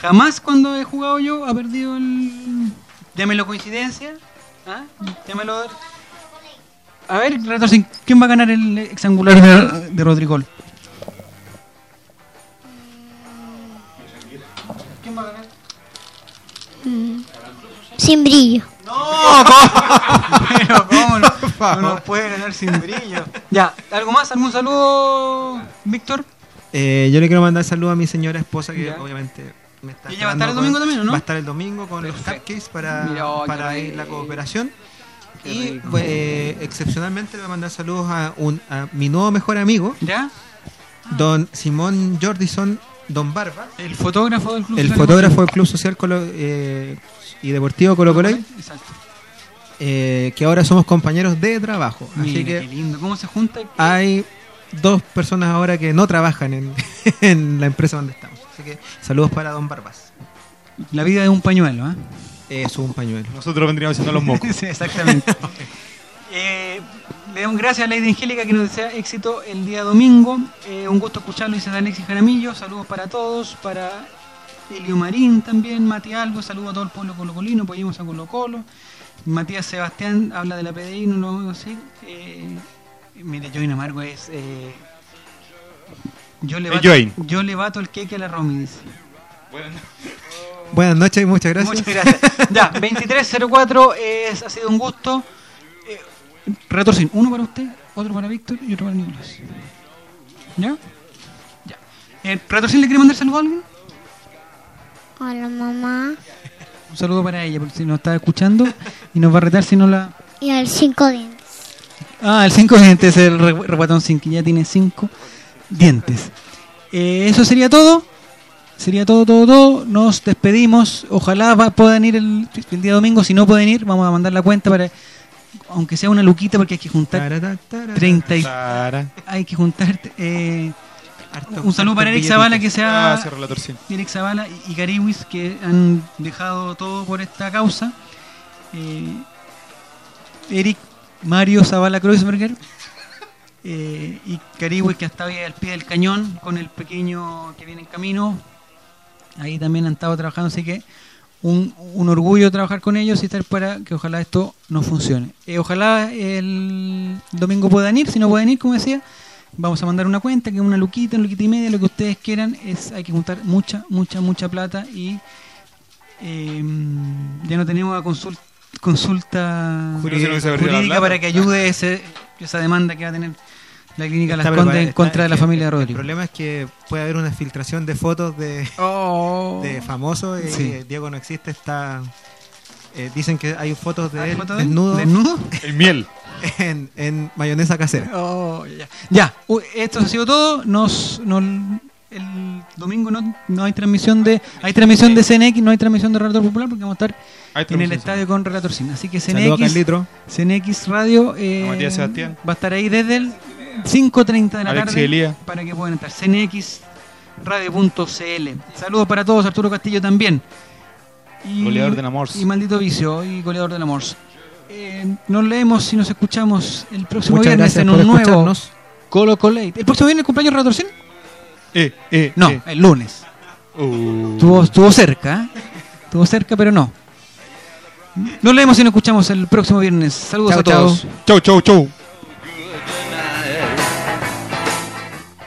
Jamás cuando he jugado yo ha perdido el llámelo coincidencia, ah, llámelo a ver, Retorcín, ¿quién va a ganar el hexangular de, de Rodrigol? ¿Quién va a ganar? Mm. Sin brillo. No, ¿cómo? *laughs* Pero, ¿cómo no? Puede ganar sin brillo. Ya, ¿algo más? ¿Algún saludo, Víctor? Eh, yo le quiero mandar saludos a mi señora esposa que Ya. obviamente me está ¿Ella va a estar el domingo con- también no? Va a estar el domingo con los cupcakes para, Mira, oh, para ir la cooperación. Qué Y pues, eh, excepcionalmente le voy a mandar saludos a, un, a mi nuevo mejor amigo, ¿Ya? don Simón Jordison Don Barba, El fotógrafo del club. el Social fotógrafo del Club Social Colo- eh, y Deportivo Colo Colo, Exacto. eh, que ahora somos compañeros de trabajo. Así que qué lindo. ¿Cómo se junta? hay dos personas ahora que no trabajan en, *laughs* en la empresa donde estamos. Así que saludos para Don Barbas. La vida es un pañuelo, ¿ah? Es un pañuelo. Nosotros vendríamos siendo los mocos. *laughs* sí, exactamente. *laughs* Eh, le damos gracias a Lady Angélica que nos desea éxito el día domingo. Eh, un gusto escucharlo, dice Alexis Jaramillo. Saludos para todos, para Elio Marín también, Mati Algo. Saludos a todo el pueblo colocolino, apoyemos a Colo Colo. Matías Sebastián habla de la PDI, no lo vamos a decir. Eh, mire, Join Amargo es... yo, le Eh, bato, Join. yo le bato el queque a la Romy, dice. Buenas noches y muchas gracias. Muchas gracias. *laughs* Ya, 2304, es, ha sido un gusto. Eh, Retorcín, uno para usted, otro para Víctor y otro para Nicolás. ¿Ya? Ya. Eh, ¿Retorcín le quiere mandar saludo a alguien? Hola mamá. Un saludo para ella, porque si nos está escuchando y nos va a retar si no la... Y al cinco dientes. Ah, el 5 dientes es el re- repatón sin que ya tiene 5 dientes. Eh, eso sería todo. Sería todo, todo, todo. Nos despedimos. Ojalá va- puedan ir el, el día domingo. Si no pueden ir, vamos a mandar la cuenta para, aunque sea una luquita, porque hay que juntar 30 y, hay que juntar. eh, un saludo para Eric Zavala que sea sí. Eric Zavala y, y Cariwis que han dejado todo por esta causa. Eh, Eric Mario Zavala Kreuzberger eh, y Cariwis que ahí al pie del cañón con el pequeño que viene en camino. Ahí también han estado trabajando, así que un, un orgullo trabajar con ellos y estar para que ojalá esto no funcione. Eh, ojalá el domingo puedan ir, si no pueden ir, como decía, vamos a mandar una cuenta, que es una luquita, una luquita y media, lo que ustedes quieran, es hay que juntar mucha, mucha, mucha plata y Eh, ya no tenemos a consul- consulta Jurídica. Plata. para que ayude ese, esa demanda que va a tener la clínica Las Condes en está- contra de la familia de El problema es que puede haber una filtración de fotos de, de famosos y Oh. Sí. eh, Diego no existe, está... eh, dicen que hay fotos de ¿Hay él él? desnudo, ¿Desnudo? *laughs* El miel. *laughs* En, en mayonesa casera. Oh, ya. Ya, u- esto ha sido todo. Nos, nos- el domingo no, no hay transmisión de hay transmisión de CNX, no hay transmisión de Relator Popular porque vamos a estar en el estadio con Relator Sin. Así que CNX. CNX Radio eh, Sebastián. va a estar ahí desde el 5.30 de la Alexis tarde para que puedan estar. CNX Radio.cl. Saludos para todos, Arturo Castillo también. Y, Goleador de Namors. Y maldito vicio, y goleador de Namors. Eh, nos leemos y nos escuchamos el próximo Muchas viernes en un nuevo. Colo Colate. ¿El próximo viernes cumpleaños de Relator Sin? Eh, eh, No, eh. el lunes. Uh. Estuvo, estuvo cerca, estuvo cerca, pero no. Nos leemos y nos escuchamos el próximo viernes. Saludos Chau, a todos. Chau, chau, chau.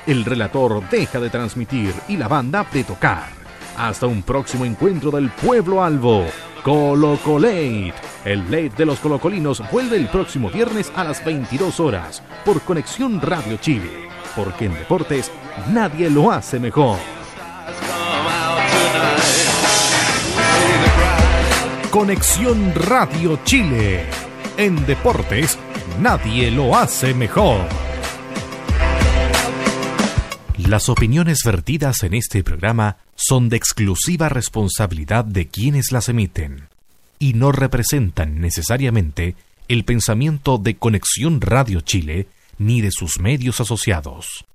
El relator deja de transmitir y la banda de tocar. Hasta un próximo encuentro del pueblo albo. Colo Colate. El late de los colocolinos vuelve el próximo viernes a las 22 horas por Conexión Radio Chile. Porque en deportes nadie lo hace mejor. Conexión Radio Chile. En deportes nadie lo hace mejor. Las opiniones vertidas en este programa son de exclusiva responsabilidad de quienes las emiten y no representan necesariamente el pensamiento de Conexión Radio Chile ni de sus medios asociados.